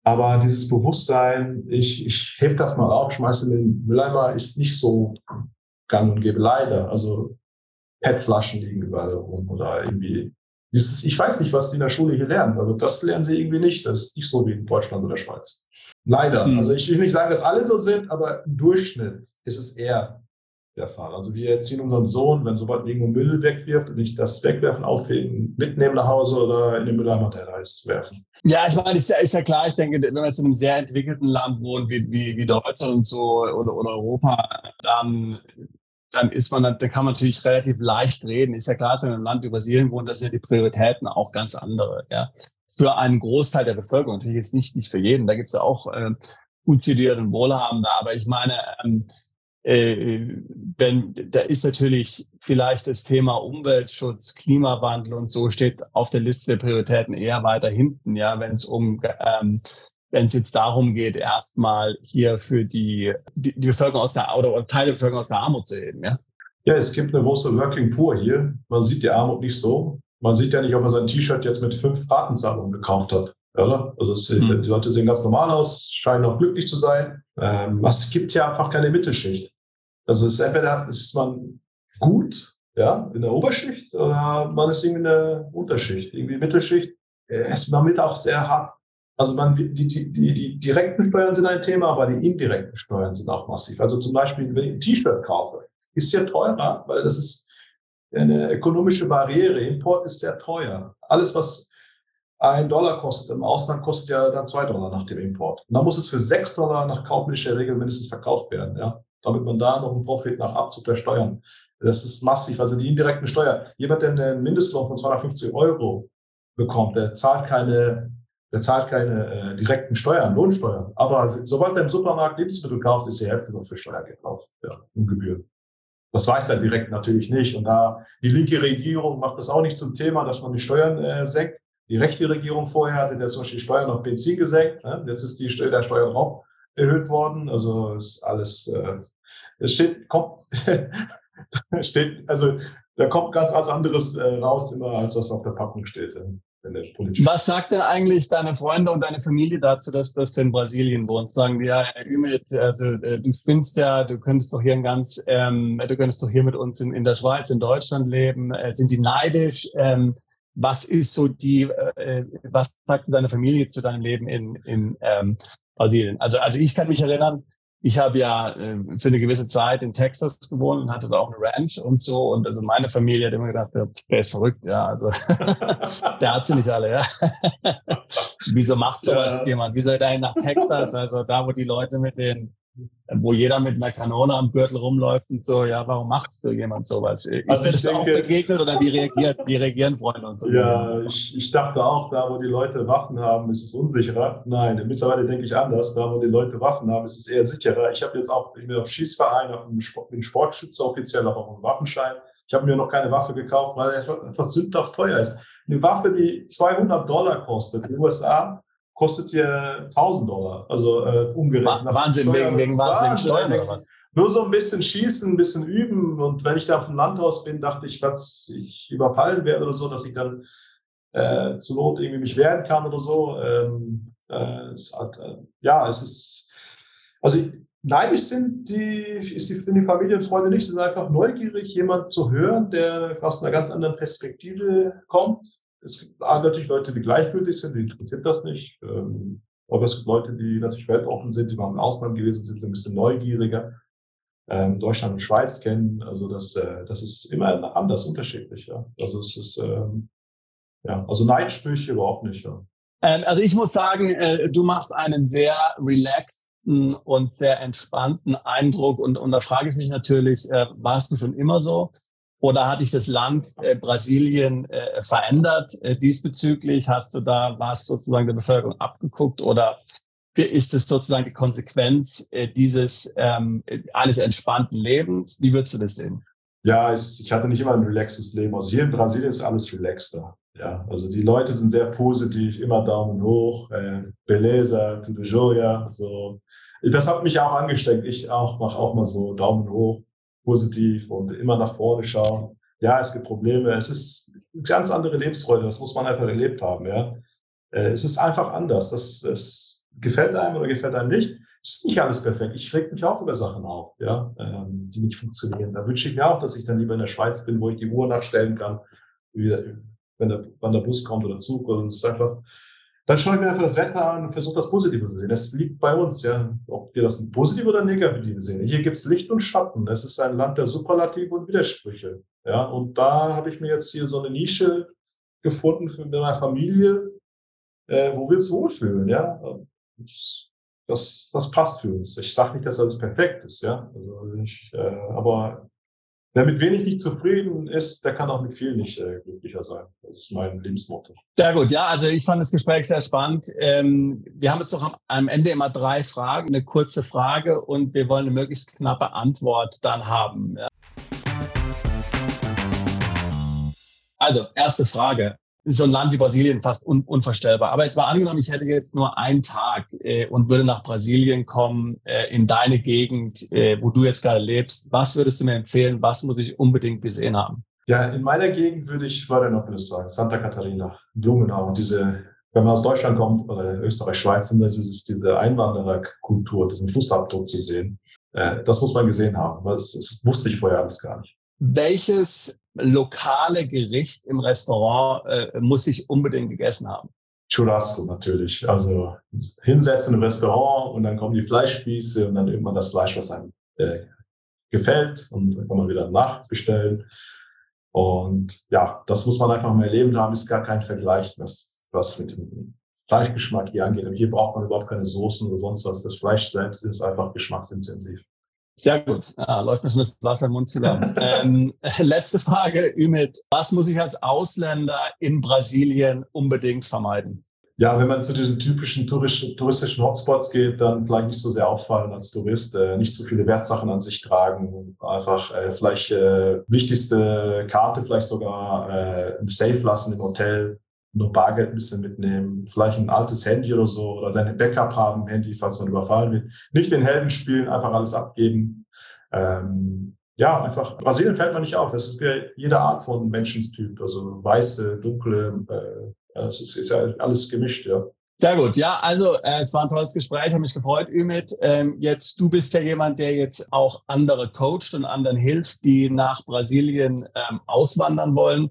Aber dieses Bewusstsein, ich, ich heb das mal auf, schmeiße in den Mülleimer, ist nicht so gang und gäbe leider. Also PET-Flaschen liegen überall rum oder irgendwie. Dieses, ich weiß nicht, was die in der Schule hier lernen, aber das lernen sie irgendwie nicht. Das ist nicht so wie in Deutschland oder Schweiz. Leider. Mhm. Also ich will nicht sagen, dass alle so sind, aber im Durchschnitt ist es eher der Fall. Also wir erziehen unseren Sohn, wenn sobald irgendwo Müll wegwirft und nicht das Wegwerfen, Aufheben, mitnehmen nach Hause oder in den Mülleimer, der da ist, werfen. Ja, ich meine, ist ja, ist ja klar, ich denke, wenn man jetzt in einem sehr entwickelten Land wohnt, wie, wie, wie Deutschland und so oder, oder Europa, dann, dann ist man, da kann man natürlich relativ leicht reden. Ist ja klar, wenn man im Land über Brasilien wohnt, das sind ja die Prioritäten auch ganz andere, ja. Für einen Großteil der Bevölkerung, natürlich jetzt nicht, nicht für jeden. Da gibt's ja auch äh, gut situierte und Wohlhabende, aber ich meine, ähm, äh, denn da ist natürlich vielleicht das Thema Umweltschutz, Klimawandel und so steht auf der Liste der Prioritäten eher weiter hinten, ja, wenn es um ähm, wenn es jetzt darum geht, erstmal hier für die, die, die Bevölkerung aus der oder Teile der Bevölkerung aus der Armut zu heben, ja. Ja, es gibt eine große Working Poor hier. Man sieht die Armut nicht so. Man sieht ja nicht, ob er sein T-Shirt jetzt mit fünf Ratenzahlungen gekauft hat. Oder? Also es, mhm. die Leute sehen ganz normal aus, scheinen auch glücklich zu sein. Ähm, es gibt ja einfach keine Mittelschicht. Also es ist entweder ist man gut, ja, in der Oberschicht oder man ist irgendwie in der Unterschicht, irgendwie Mittelschicht. Ist man mit auch sehr hart. Also man, die, die, die, direkten Steuern sind ein Thema, aber die indirekten Steuern sind auch massiv. Also zum Beispiel, wenn ich ein T-Shirt kaufe, ist ja teurer, weil das ist eine ökonomische Barriere. Import ist sehr teuer. Alles, was ein Dollar kostet im Ausland, kostet ja dann zwei Dollar nach dem Import. Und dann muss es für sechs Dollar nach kaufmännischer Regel mindestens verkauft werden. Ja damit man da noch einen Profit nach Abzug der Steuern. Das ist massiv. Also die indirekten Steuern. Jemand, der einen Mindestlohn von 250 Euro bekommt, der zahlt keine, der zahlt keine äh, direkten Steuern, Lohnsteuern. Aber sobald er im Supermarkt Lebensmittel kauft, ist die Hälfte nur für Steuergeld drauf, ja, und Gebühren. Das weiß er direkt natürlich nicht. Und da die linke Regierung macht das auch nicht zum Thema, dass man die Steuern äh, senkt. Die rechte Regierung vorher hatte der zum Beispiel die Steuern auf Benzin gesenkt. Ne? Jetzt ist die der Steuer drauf erhöht worden. Also ist alles, äh, es steht, kommt, steht, also da kommt ganz was anderes äh, raus immer, als was auf der Packung steht. Was sagt denn eigentlich deine Freunde und deine Familie dazu, dass, dass du in Brasilien wohnst? Sagen die, ja, Ümit, also äh, du spinnst ja, du könntest doch hier ein ganz, ähm, du könntest doch hier mit uns in, in der Schweiz, in Deutschland leben. Äh, sind die neidisch? Ähm, was ist so die, äh, was sagt deine Familie zu deinem Leben in, in ähm, Brasilien. Also, also ich kann mich erinnern, ich habe ja äh, für eine gewisse Zeit in Texas gewohnt und hatte da auch eine Ranch und so. Und also meine Familie hat immer gedacht, der, der ist verrückt, ja. Also der hat sie nicht alle, ja. Wieso macht sowas ja. jemand? Wieso da nach Texas? Also da, wo die Leute mit den wo jeder mit einer Kanone am Gürtel rumläuft und so, ja, warum macht so jemand sowas? Ist also mir das denke, auch begegnet oder wie reagiert, wie reagieren Freunde und so? Ja, ich, ich dachte auch, da wo die Leute Waffen haben, ist es unsicherer. Nein, mittlerweile denke ich anders. Da wo die Leute Waffen haben, ist es eher sicherer. Ich habe jetzt auch, ich bin auf Schießverein, auf einem Sport, bin Sportschütze offiziell, auch auf einem Waffenschein. Ich habe mir noch keine Waffe gekauft, weil es einfach sündhaft teuer ist. Eine Waffe, die 200 Dollar kostet in den USA, kostet hier 1000 Dollar. Also äh, umgerechnet. Wahnsinn, wegen, wegen was? Wegen Steuern oder was? Nur so ein bisschen schießen, ein bisschen üben. Und wenn ich da auf dem Landhaus bin, dachte ich, falls ich überfallen werde oder so, dass ich dann äh, zur Not irgendwie mich wehren kann oder so. Ähm, äh, es hat, äh, ja, es ist, also neidisch sind die, ist die, sind die Familienfreunde nicht, sie sind einfach neugierig, jemand zu hören, der aus einer ganz anderen Perspektive kommt es gibt natürlich Leute, die gleichgültig sind, die interessiert das nicht. Ähm, aber es gibt Leute, die natürlich weltoffen sind, die mal im Ausland gewesen sind, ein bisschen neugieriger, ähm, Deutschland und Schweiz kennen. Also das, äh, das ist immer anders, unterschiedlich. Ja. Also es ist, ähm, ja, also Neid spüre ich überhaupt nicht. Ja. Also ich muss sagen, äh, du machst einen sehr relaxten und sehr entspannten Eindruck. Und, und da frage ich mich natürlich, äh, warst du schon immer so? Oder hat dich das Land äh, Brasilien äh, verändert äh, diesbezüglich? Hast du da was sozusagen der Bevölkerung abgeguckt oder ist es sozusagen die Konsequenz äh, dieses ähm, alles entspannten Lebens? Wie würdest du das sehen? Ja, es, ich hatte nicht immer ein relaxes Leben. Also hier in Brasilien ist alles relaxter. Ja, also die Leute sind sehr positiv, immer Daumen hoch, äh, Beleza, tudo joia. So. Das hat mich auch angesteckt. Ich auch mache auch mal so Daumen hoch positiv und immer nach vorne schauen. Ja, es gibt Probleme. Es ist eine ganz andere Lebensfreude. Das muss man einfach erlebt haben. Ja, äh, es ist einfach anders. Das, das gefällt einem oder gefällt einem nicht. Es ist nicht alles perfekt. Ich reg mich auch über Sachen auf, ja, ähm, die nicht funktionieren. Da wünsche ich mir auch, dass ich dann lieber in der Schweiz bin, wo ich die Uhr nachstellen kann, wenn der, wann der Bus kommt oder Zug. Und es ist einfach, dann schaue ich mir einfach das Wetter an und versuche das Positive zu sehen. Das liegt bei uns, ja. Ob wir das positiv oder negativ sehen. Hier gibt es Licht und Schatten. Das ist ein Land der Superlative und Widersprüche. Ja, und da habe ich mir jetzt hier so eine Nische gefunden für meine Familie, äh, wo wir uns wohlfühlen, ja. Das, das passt für uns. Ich sage nicht, dass alles perfekt ist, ja. Also ich, äh, aber Wer mit wenig nicht zufrieden ist, der kann auch mit viel nicht äh, glücklicher sein. Das ist mein Lebensmotto. Sehr gut, ja, also ich fand das Gespräch sehr spannend. Ähm, wir haben jetzt noch am, am, Ende immer drei Fragen, eine kurze Frage und wir wollen eine möglichst knappe Antwort dann haben. Ja. Also, erste Frage so ein Land wie Brasilien fast un unvorstellbar. Aber jetzt mal angenommen, ich hätte jetzt nur einen Tag äh, und würde nach Brasilien kommen, äh, in deine Gegend, äh, wo du jetzt gerade lebst. Was würdest du mir empfehlen? Was muss ich unbedingt gesehen haben? Ja, in meiner Gegend würde ich Florianopolis sagen, Santa Catarina, Blumenau. Und diese, wenn man aus Deutschland kommt oder Österreich, Schweiz, dann ist es diese Einwandererkultur, diesen Fußabdruck zu sehen. Äh, das muss man gesehen haben. Das, das wusste ich vorher alles gar nicht. Welches lokale Gericht im Restaurant äh, muss ich unbedingt gegessen haben? Churrasco natürlich. Also hinsetzen im Restaurant und dann kommen die Fleischspieße und dann irgendwann das Fleisch, was einem äh, gefällt und dann kann man wieder nachbestellen. Und ja, das muss man einfach mal erleben haben, ist gar kein Vergleich, was, was mit dem Fleischgeschmack hier angeht. Aber hier braucht man überhaupt keine Soßen oder sonst was. Das Fleisch selbst ist einfach geschmacksintensiv. Sehr gut. Ja, läuft mir schon das Wasser im Mund zusammen. ähm, letzte Frage, Ümit. Was muss ich als Ausländer in Brasilien unbedingt vermeiden? Ja, wenn man zu diesen typischen touristischen Hotspots geht, dann vielleicht nicht so sehr auffallen als Tourist, äh, nicht so viele Wertsachen an sich tragen, einfach äh, vielleicht äh, wichtigste Karte vielleicht sogar äh, Safe lassen im Hotel, nur Bargeld ein bisschen mitnehmen, vielleicht ein altes Handy oder so oder deine Backup haben, Handy, falls man überfallen wird. Nicht den Helden spielen, einfach alles abgeben. Ähm, ja, einfach, Brasilien fällt man nicht auf. Es ist wie jede Art von Menschenstyp, also weiße, dunkle, äh, es ist, ist ja alles gemischt, ja. Sehr gut. Ja, also äh, es war ein tolles Gespräch, habe mich gefreut, Ümit. Ähm, jetzt, du bist ja jemand, der jetzt auch andere coacht und anderen hilft, die nach Brasilien ähm, auswandern wollen.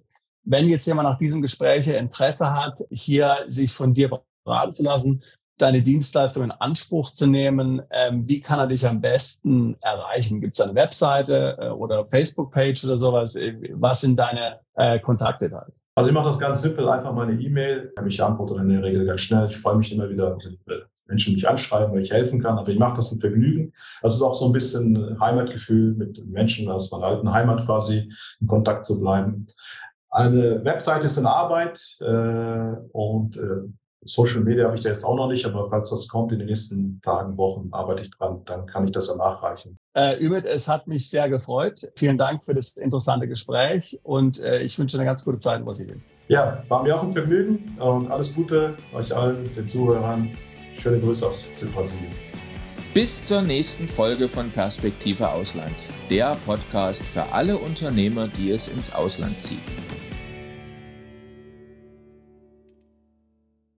Wenn jetzt jemand nach diesem Gespräch Interesse hat, hier sich von dir beraten zu lassen, deine Dienstleistung in Anspruch zu nehmen, ähm, wie kann er dich am besten erreichen? Gibt es eine Webseite äh, oder Facebook-Page oder sowas? Was sind deine äh, Kontaktdetails? Also ich mache das ganz simpel, einfach mal eine E-Mail. Ich antworte in der Regel ganz schnell. Ich freue mich immer wieder, wenn Menschen mich anschreiben, weil ich helfen kann. Aber ich mache das ein Vergnügen. Das ist auch so ein bisschen Heimatgefühl mit Menschen aus meiner alten Heimat quasi in Kontakt zu bleiben. Eine Webseite ist in Arbeit äh, und äh, Social Media habe ich da jetzt auch noch nicht, aber falls das kommt in den nächsten Tagen, Wochen, arbeite ich dran, dann kann ich das ja nachreichen. Äh, Ümit, es hat mich sehr gefreut. Vielen Dank für das interessante Gespräch und äh, ich wünsche eine ganz gute Zeit in Brasilien. Ja, war mir auch ein Vergnügen und alles Gute euch allen, den Zuhörern. Schöne Grüße aus Südbrasilien. Bis zur nächsten Folge von Perspektive Ausland, der Podcast für alle Unternehmer, die es ins Ausland zieht.